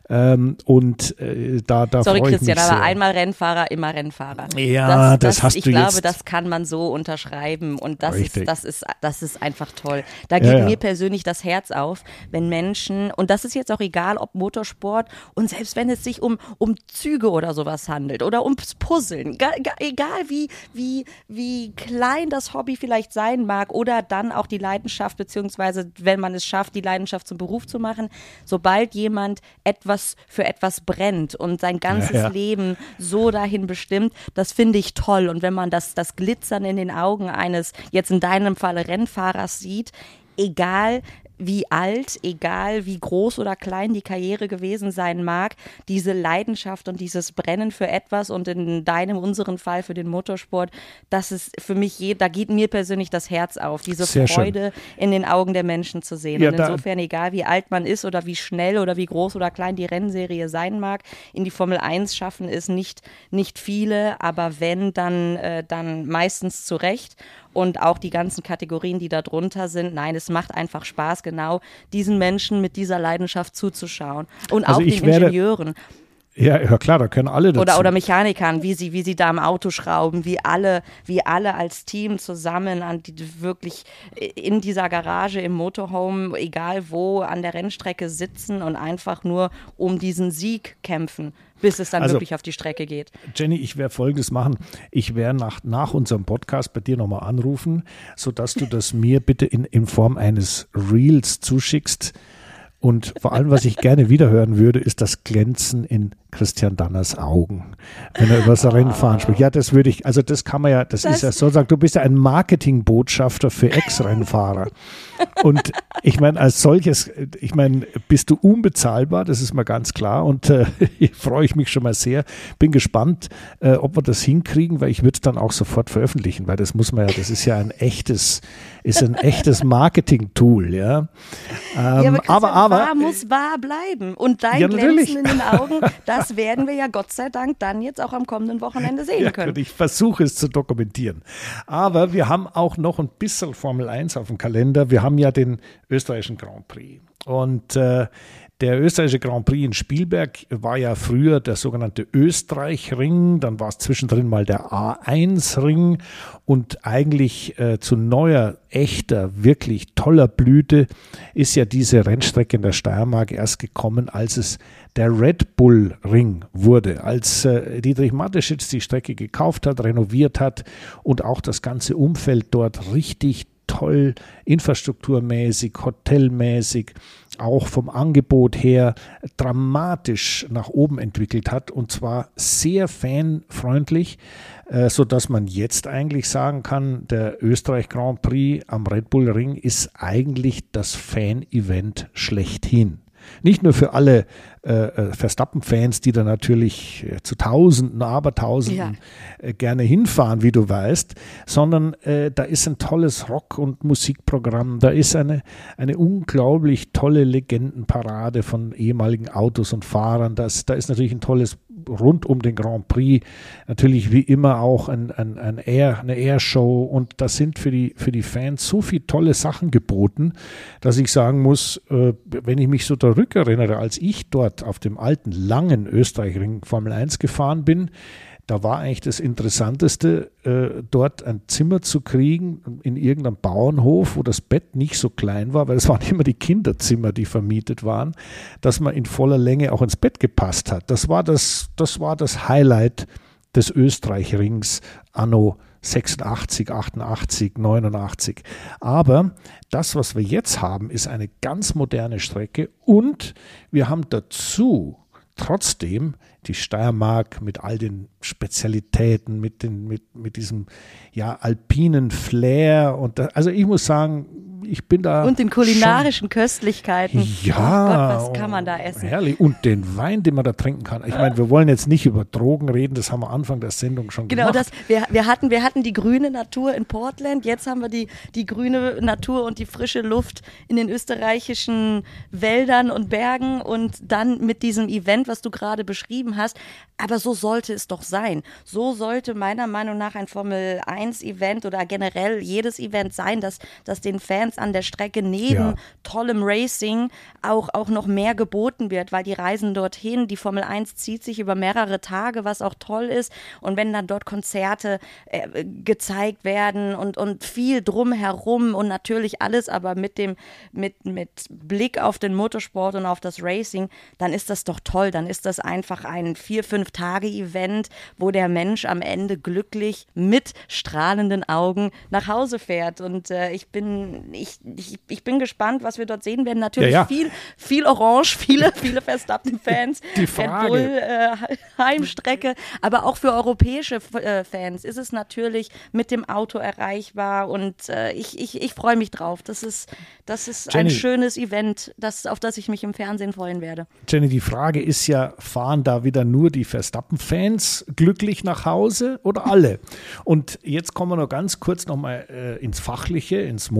Speaker 1: ähm, und äh, da, da
Speaker 2: Sorry
Speaker 1: freue
Speaker 2: Christian,
Speaker 1: ich mich
Speaker 2: aber einmal Rennfahrer, immer Rennfahrer.
Speaker 1: Ja, das, das, das hast
Speaker 2: ich
Speaker 1: du
Speaker 2: glaube,
Speaker 1: jetzt.
Speaker 2: das kann man so unterschreiben und das ist, das ist, das ist einfach toll. Da geht ja, ja. mir persönlich das Herz auf, wenn Menschen und das ist jetzt auch egal, ob Motor Motorsport und selbst wenn es sich um, um Züge oder sowas handelt oder ums Puzzeln, ga, ga, egal wie, wie, wie klein das Hobby vielleicht sein mag oder dann auch die Leidenschaft, beziehungsweise wenn man es schafft, die Leidenschaft zum Beruf zu machen, sobald jemand etwas für etwas brennt und sein ganzes ja, ja. Leben so dahin bestimmt, das finde ich toll. Und wenn man das, das Glitzern in den Augen eines, jetzt in deinem Falle Rennfahrers sieht, egal wie alt, egal wie groß oder klein die Karriere gewesen sein mag, diese Leidenschaft und dieses Brennen für etwas und in deinem, unseren Fall für den Motorsport, das ist für mich, je, da geht mir persönlich das Herz auf, diese Sehr Freude schön. in den Augen der Menschen zu sehen. Ja, und insofern, egal wie alt man ist oder wie schnell oder wie groß oder klein die Rennserie sein mag, in die Formel 1 schaffen ist nicht, nicht viele, aber wenn, dann, äh, dann meistens zu Recht und auch die ganzen Kategorien, die da drunter sind. Nein, es macht einfach Spaß, genau diesen Menschen mit dieser Leidenschaft zuzuschauen. Und also auch den werde, Ingenieuren.
Speaker 1: Ja, ja, klar, da können alle dazu.
Speaker 2: Oder, oder Mechanikern, wie sie, wie sie da im Auto schrauben, wie alle, wie alle als Team zusammen an die, wirklich in dieser Garage, im Motorhome, egal wo, an der Rennstrecke sitzen und einfach nur um diesen Sieg kämpfen bis es dann also, wirklich auf die Strecke geht.
Speaker 1: Jenny, ich werde Folgendes machen. Ich werde nach, nach unserem Podcast bei dir nochmal anrufen, sodass du das mir bitte in, in Form eines Reels zuschickst. Und vor allem, was ich gerne wiederhören würde, ist das Glänzen in Christian Danners Augen, wenn er über das oh. Rennfahren spricht. Ja, das würde ich, also das kann man ja, das, das ist ja so, sagt, du bist ja ein Marketingbotschafter für Ex-Rennfahrer. Und ich meine, als solches, ich meine, bist du unbezahlbar, das ist mal ganz klar. Und äh, freue ich mich schon mal sehr. Bin gespannt, äh, ob wir das hinkriegen, weil ich würde es dann auch sofort veröffentlichen, weil das muss man ja, das ist ja ein echtes, ist ein echtes Marketing-Tool, ja.
Speaker 2: Ähm, ja aber, aber, aber wahr muss wahr bleiben. Und dein ja, Glänzen in den Augen, das werden wir ja Gott sei Dank dann jetzt auch am kommenden Wochenende sehen können.
Speaker 1: Ja, ich versuche es zu dokumentieren. Aber wir haben auch noch ein bisschen Formel 1 auf dem Kalender. Wir haben ja den österreichischen Grand Prix. Und äh, der österreichische Grand Prix in Spielberg war ja früher der sogenannte Österreich-Ring, dann war es zwischendrin mal der A1-Ring und eigentlich äh, zu neuer, echter, wirklich toller Blüte ist ja diese Rennstrecke in der Steiermark erst gekommen, als es der Red Bull Ring wurde, als äh, Dietrich Mateschitz die Strecke gekauft hat, renoviert hat und auch das ganze Umfeld dort richtig toll, infrastrukturmäßig, hotelmäßig, auch vom Angebot her dramatisch nach oben entwickelt hat und zwar sehr fanfreundlich, äh, sodass man jetzt eigentlich sagen kann, der Österreich Grand Prix am Red Bull Ring ist eigentlich das Fan-Event schlechthin. Nicht nur für alle äh, äh, Verstappen-Fans, die da natürlich äh, zu Tausenden, Abertausenden ja. äh, gerne hinfahren, wie du weißt, sondern äh, da ist ein tolles Rock- und Musikprogramm, da ist eine, eine unglaublich tolle Legendenparade von ehemaligen Autos und Fahrern, das, da ist natürlich ein tolles rund um den Grand Prix, natürlich wie immer auch ein, ein, ein Air, eine Airshow. Und da sind für die, für die Fans so viele tolle Sachen geboten, dass ich sagen muss, äh, wenn ich mich so zurückerinnere, als ich dort dort auf dem alten langen Österreichring Formel 1 gefahren bin, da war eigentlich das Interessanteste, äh, dort ein Zimmer zu kriegen in irgendeinem Bauernhof, wo das Bett nicht so klein war, weil es waren immer die Kinderzimmer, die vermietet waren, dass man in voller Länge auch ins Bett gepasst hat. Das war das, das, war das Highlight des Österreichrings anno 86, 88, 89. Aber das, was wir jetzt haben, ist eine ganz moderne Strecke und wir haben dazu trotzdem die Steiermark mit all den Spezialitäten, mit, den, mit, mit diesem ja, alpinen Flair. Und da, also ich muss sagen, ich bin da.
Speaker 2: Und den kulinarischen schon, Köstlichkeiten.
Speaker 1: Ja.
Speaker 2: Oh Gott, was kann man da essen?
Speaker 1: Herrlich. Und den Wein, den man da trinken kann. Ich meine, wir wollen jetzt nicht über Drogen reden, das haben wir Anfang der Sendung schon
Speaker 2: genau,
Speaker 1: gemacht.
Speaker 2: Genau, wir, wir, hatten, wir hatten die grüne Natur in Portland, jetzt haben wir die, die grüne Natur und die frische Luft in den österreichischen Wäldern und Bergen und dann mit diesem Event, was du gerade beschrieben hast. Aber so sollte es doch sein. So sollte meiner Meinung nach ein Formel 1 Event oder generell jedes Event sein, dass, dass den Fans an der Strecke neben ja. tollem Racing auch, auch noch mehr geboten wird, weil die reisen dorthin. Die Formel 1 zieht sich über mehrere Tage, was auch toll ist. Und wenn dann dort Konzerte äh, gezeigt werden und, und viel drumherum und natürlich alles, aber mit dem, mit, mit Blick auf den Motorsport und auf das Racing, dann ist das doch toll. Dann ist das einfach ein vier, fünf Tage Event, wo der Mensch am Ende glücklich mit strahlenden Augen nach Hause fährt. Und äh, ich bin, ich, ich, ich, bin gespannt, was wir dort sehen werden. Natürlich ja, ja. viel, viel Orange, viele, viele Verstappen-Fans.
Speaker 1: Die Frage.
Speaker 2: Red Bull, äh, Heimstrecke. Aber auch für europäische äh, Fans ist es natürlich mit dem Auto erreichbar. Und äh, ich, ich, ich freue mich drauf. Das ist, das ist ein schönes Event, das, auf das ich mich im Fernsehen freuen werde.
Speaker 1: Jenny, die Frage ist ja, fahren da wieder nur die Verstappen-Fans glücklich nach Hause oder alle? Und jetzt kommen wir noch ganz kurz nochmal äh, ins Fachliche, ins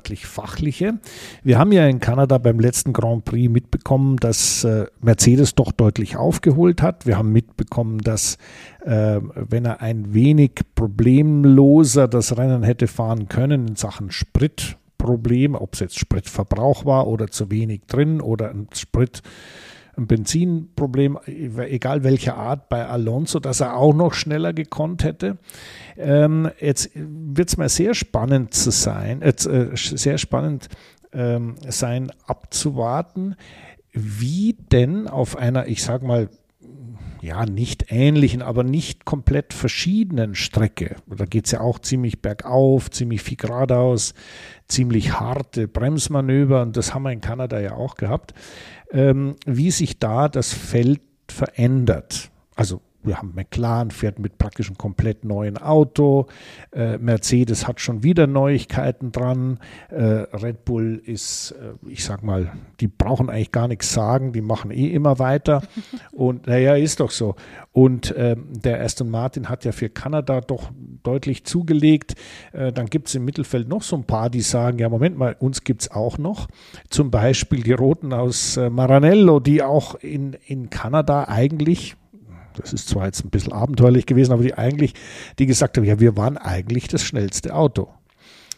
Speaker 1: Motorsportlich-Fachliche. Wir haben ja in Kanada beim letzten Grand Prix mitbekommen, dass äh, Mercedes doch deutlich aufgeholt hat. Wir haben mitbekommen, dass äh, wenn er ein wenig problemloser das Rennen hätte fahren können in Sachen Sprit, Problem, ob es jetzt Spritverbrauch war oder zu wenig drin oder ein Sprit ein Benzinproblem, egal welcher Art, bei Alonso, dass er auch noch schneller gekonnt hätte. Ähm, jetzt wird es mal sehr spannend zu sein, äh, sehr spannend ähm, sein, abzuwarten, wie denn auf einer, ich sag mal, ja, nicht ähnlichen, aber nicht komplett verschiedenen Strecke. Da geht es ja auch ziemlich bergauf, ziemlich viel geradeaus, ziemlich harte Bremsmanöver und das haben wir in Kanada ja auch gehabt ähm, wie sich da das Feld verändert. Also wir haben McLaren fährt mit praktisch einem komplett neuen Auto. Äh, Mercedes hat schon wieder Neuigkeiten dran. Äh, Red Bull ist, äh, ich sag mal, die brauchen eigentlich gar nichts sagen, die machen eh immer weiter. Und naja, ist doch so. Und ähm, der Aston Martin hat ja für Kanada doch deutlich zugelegt. Äh, dann gibt es im Mittelfeld noch so ein paar, die sagen, ja, Moment mal, uns gibt es auch noch. Zum Beispiel die Roten aus äh, Maranello, die auch in, in Kanada eigentlich das ist zwar jetzt ein bisschen abenteuerlich gewesen, aber die eigentlich, die gesagt haben, ja, wir waren eigentlich das schnellste Auto.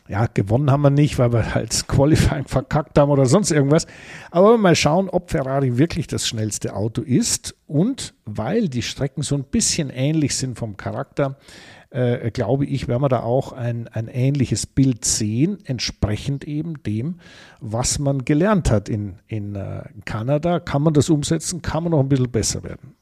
Speaker 1: Ja, gewonnen haben wir nicht, weil wir halt Qualifying verkackt haben oder sonst irgendwas. Aber mal schauen, ob Ferrari wirklich das schnellste Auto ist. Und weil die Strecken so ein bisschen ähnlich sind vom Charakter, äh, glaube ich, werden wir da auch ein, ein ähnliches Bild sehen, entsprechend eben dem, was man gelernt hat in, in äh, Kanada. Kann man das umsetzen? Kann man noch ein bisschen besser werden?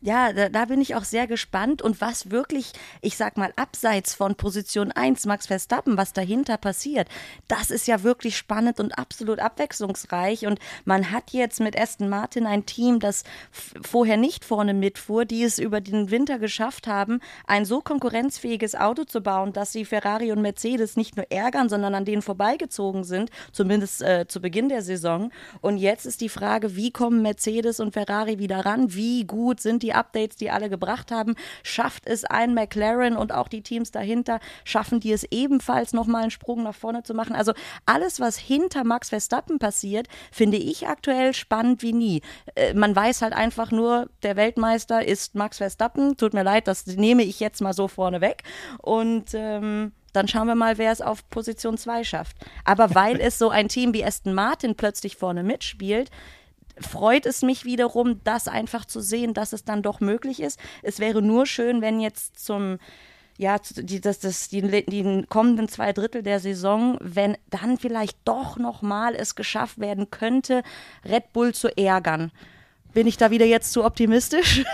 Speaker 2: Ja, da, da, bin ich auch sehr gespannt. Und was wirklich, ich sag mal, abseits von Position 1, Max Verstappen, was dahinter passiert, das ist ja wirklich spannend und absolut abwechslungsreich. Und man hat jetzt mit Aston Martin ein Team, das vorher nicht vorne mitfuhr, die es über den Winter geschafft haben, ein so konkurrenzfähiges Auto zu bauen, dass sie Ferrari und Mercedes nicht nur ärgern, sondern an denen vorbeigezogen sind, zumindest äh, zu Beginn der Saison. Und jetzt ist die Frage, wie kommen Mercedes und Ferrari wieder ran? Wie gut sind die Updates, die alle gebracht haben, schafft es ein McLaren und auch die Teams dahinter, schaffen die es ebenfalls nochmal einen Sprung nach vorne zu machen. Also alles, was hinter Max Verstappen passiert, finde ich aktuell spannend wie nie. Äh, man weiß halt einfach nur, der Weltmeister ist Max Verstappen. Tut mir leid, das nehme ich jetzt mal so vorne weg. Und ähm, dann schauen wir mal, wer es auf Position 2 schafft. Aber weil es so ein Team wie Aston Martin plötzlich vorne mitspielt, freut es mich wiederum, das einfach zu sehen, dass es dann doch möglich ist. Es wäre nur schön, wenn jetzt zum ja, die, das, das, die, die kommenden zwei Drittel der Saison, wenn dann vielleicht doch nochmal es geschafft werden könnte, Red Bull zu ärgern. Bin ich da wieder jetzt zu optimistisch?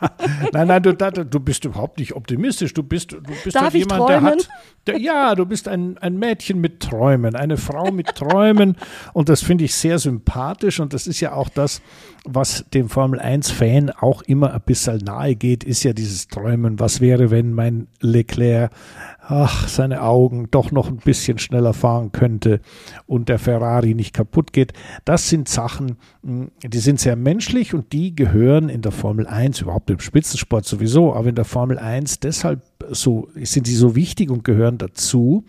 Speaker 1: nein, nein, du, du bist überhaupt nicht optimistisch. Du bist, du bist Darf halt jemand, der hat. Der, ja, du bist ein, ein Mädchen mit Träumen, eine Frau mit Träumen. und das finde ich sehr sympathisch. Und das ist ja auch das, was dem Formel 1-Fan auch immer ein bisschen nahe geht, ist ja dieses Träumen. Was wäre, wenn mein Leclerc ach, seine Augen doch noch ein bisschen schneller fahren könnte und der Ferrari nicht kaputt geht. Das sind Sachen, hm, die sind sehr menschlich und die gehören in der Formel 1, überhaupt im Spitzensport sowieso, aber in der Formel 1 deshalb so, sind sie so wichtig und gehören dazu,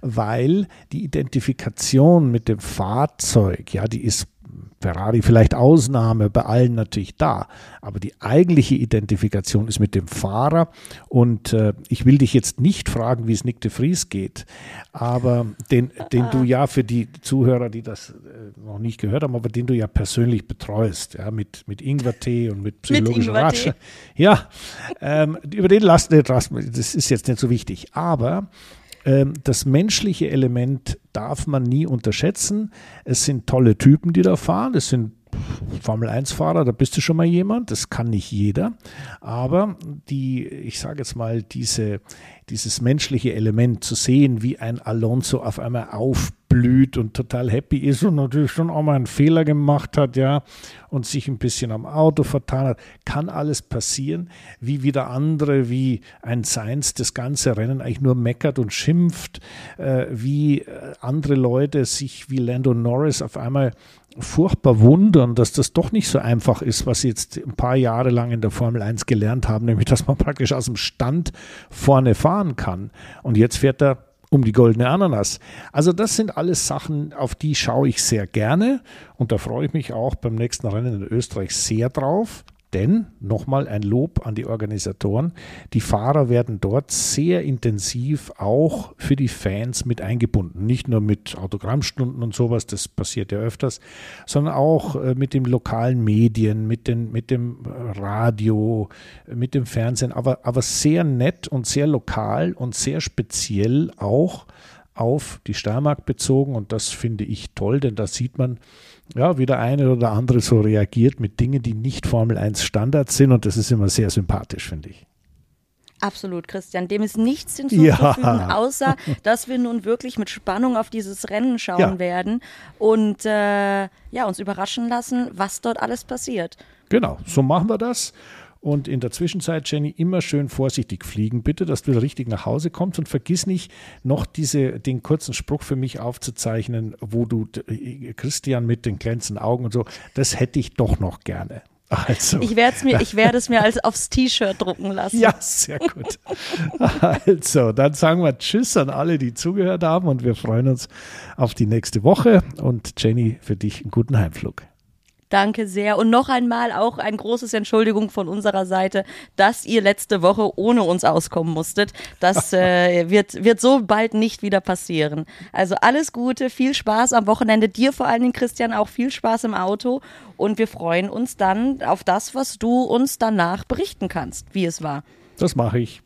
Speaker 1: weil die Identifikation mit dem Fahrzeug, ja, die ist Ferrari vielleicht Ausnahme, bei allen natürlich da. Aber die eigentliche Identifikation ist mit dem Fahrer. Und äh, ich will dich jetzt nicht fragen, wie es Nick de Vries geht, aber den, den du ja für die Zuhörer, die das äh, noch nicht gehört haben, aber den du ja persönlich betreust, ja, mit, mit Ingwertee und mit psychologischer Ratsch. Ja, ähm, über den lassen wir, das ist jetzt nicht so wichtig. Aber das menschliche Element darf man nie unterschätzen. Es sind tolle Typen, die da fahren. Es sind Formel-1-Fahrer, da bist du schon mal jemand, das kann nicht jeder. Aber die, ich sage jetzt mal, diese, dieses menschliche Element zu sehen, wie ein Alonso auf einmal aufblüht und total happy ist und natürlich schon auch mal einen Fehler gemacht hat, ja, und sich ein bisschen am Auto vertan hat, kann alles passieren, wie wieder andere, wie ein Seins das ganze Rennen eigentlich nur meckert und schimpft, äh, wie äh, andere Leute sich wie Lando Norris auf einmal furchtbar wundern, dass das doch nicht so einfach ist, was sie jetzt ein paar Jahre lang in der Formel 1 gelernt haben, nämlich dass man praktisch aus dem Stand vorne fahren kann. Und jetzt fährt er um die goldene Ananas. Also das sind alles Sachen, auf die schaue ich sehr gerne und da freue ich mich auch beim nächsten Rennen in Österreich sehr drauf. Denn, nochmal ein Lob an die Organisatoren, die Fahrer werden dort sehr intensiv auch für die Fans mit eingebunden. Nicht nur mit Autogrammstunden und sowas, das passiert ja öfters, sondern auch äh, mit den lokalen Medien, mit, den, mit dem Radio, mit dem Fernsehen, aber, aber sehr nett und sehr lokal und sehr speziell auch auf die Steiermark bezogen. Und das finde ich toll, denn da sieht man, ja, wie der eine oder andere so reagiert mit Dingen, die nicht Formel 1 Standards sind und das ist immer sehr sympathisch, finde ich.
Speaker 2: Absolut, Christian. Dem ist nichts hinzuzufügen, ja. außer dass wir nun wirklich mit Spannung auf dieses Rennen schauen ja. werden und äh, ja, uns überraschen lassen, was dort alles passiert.
Speaker 1: Genau, so machen wir das. Und in der Zwischenzeit, Jenny, immer schön vorsichtig fliegen, bitte, dass du richtig nach Hause kommst und vergiss nicht, noch diese, den kurzen Spruch für mich aufzuzeichnen, wo du Christian mit den glänzenden Augen und so, das hätte ich doch noch gerne.
Speaker 2: Also, ich, mir, ich werde es mir als aufs T-Shirt drucken lassen.
Speaker 1: Ja, sehr gut. Also, dann sagen wir Tschüss an alle, die zugehört haben und wir freuen uns auf die nächste Woche. Und Jenny, für dich einen guten Heimflug.
Speaker 2: Danke sehr. Und noch einmal auch ein großes Entschuldigung von unserer Seite, dass ihr letzte Woche ohne uns auskommen musstet. Das äh, wird, wird so bald nicht wieder passieren. Also alles Gute, viel Spaß am Wochenende. Dir vor allen Dingen, Christian, auch viel Spaß im Auto. Und wir freuen uns dann auf das, was du uns danach berichten kannst, wie es war.
Speaker 1: Das mache ich.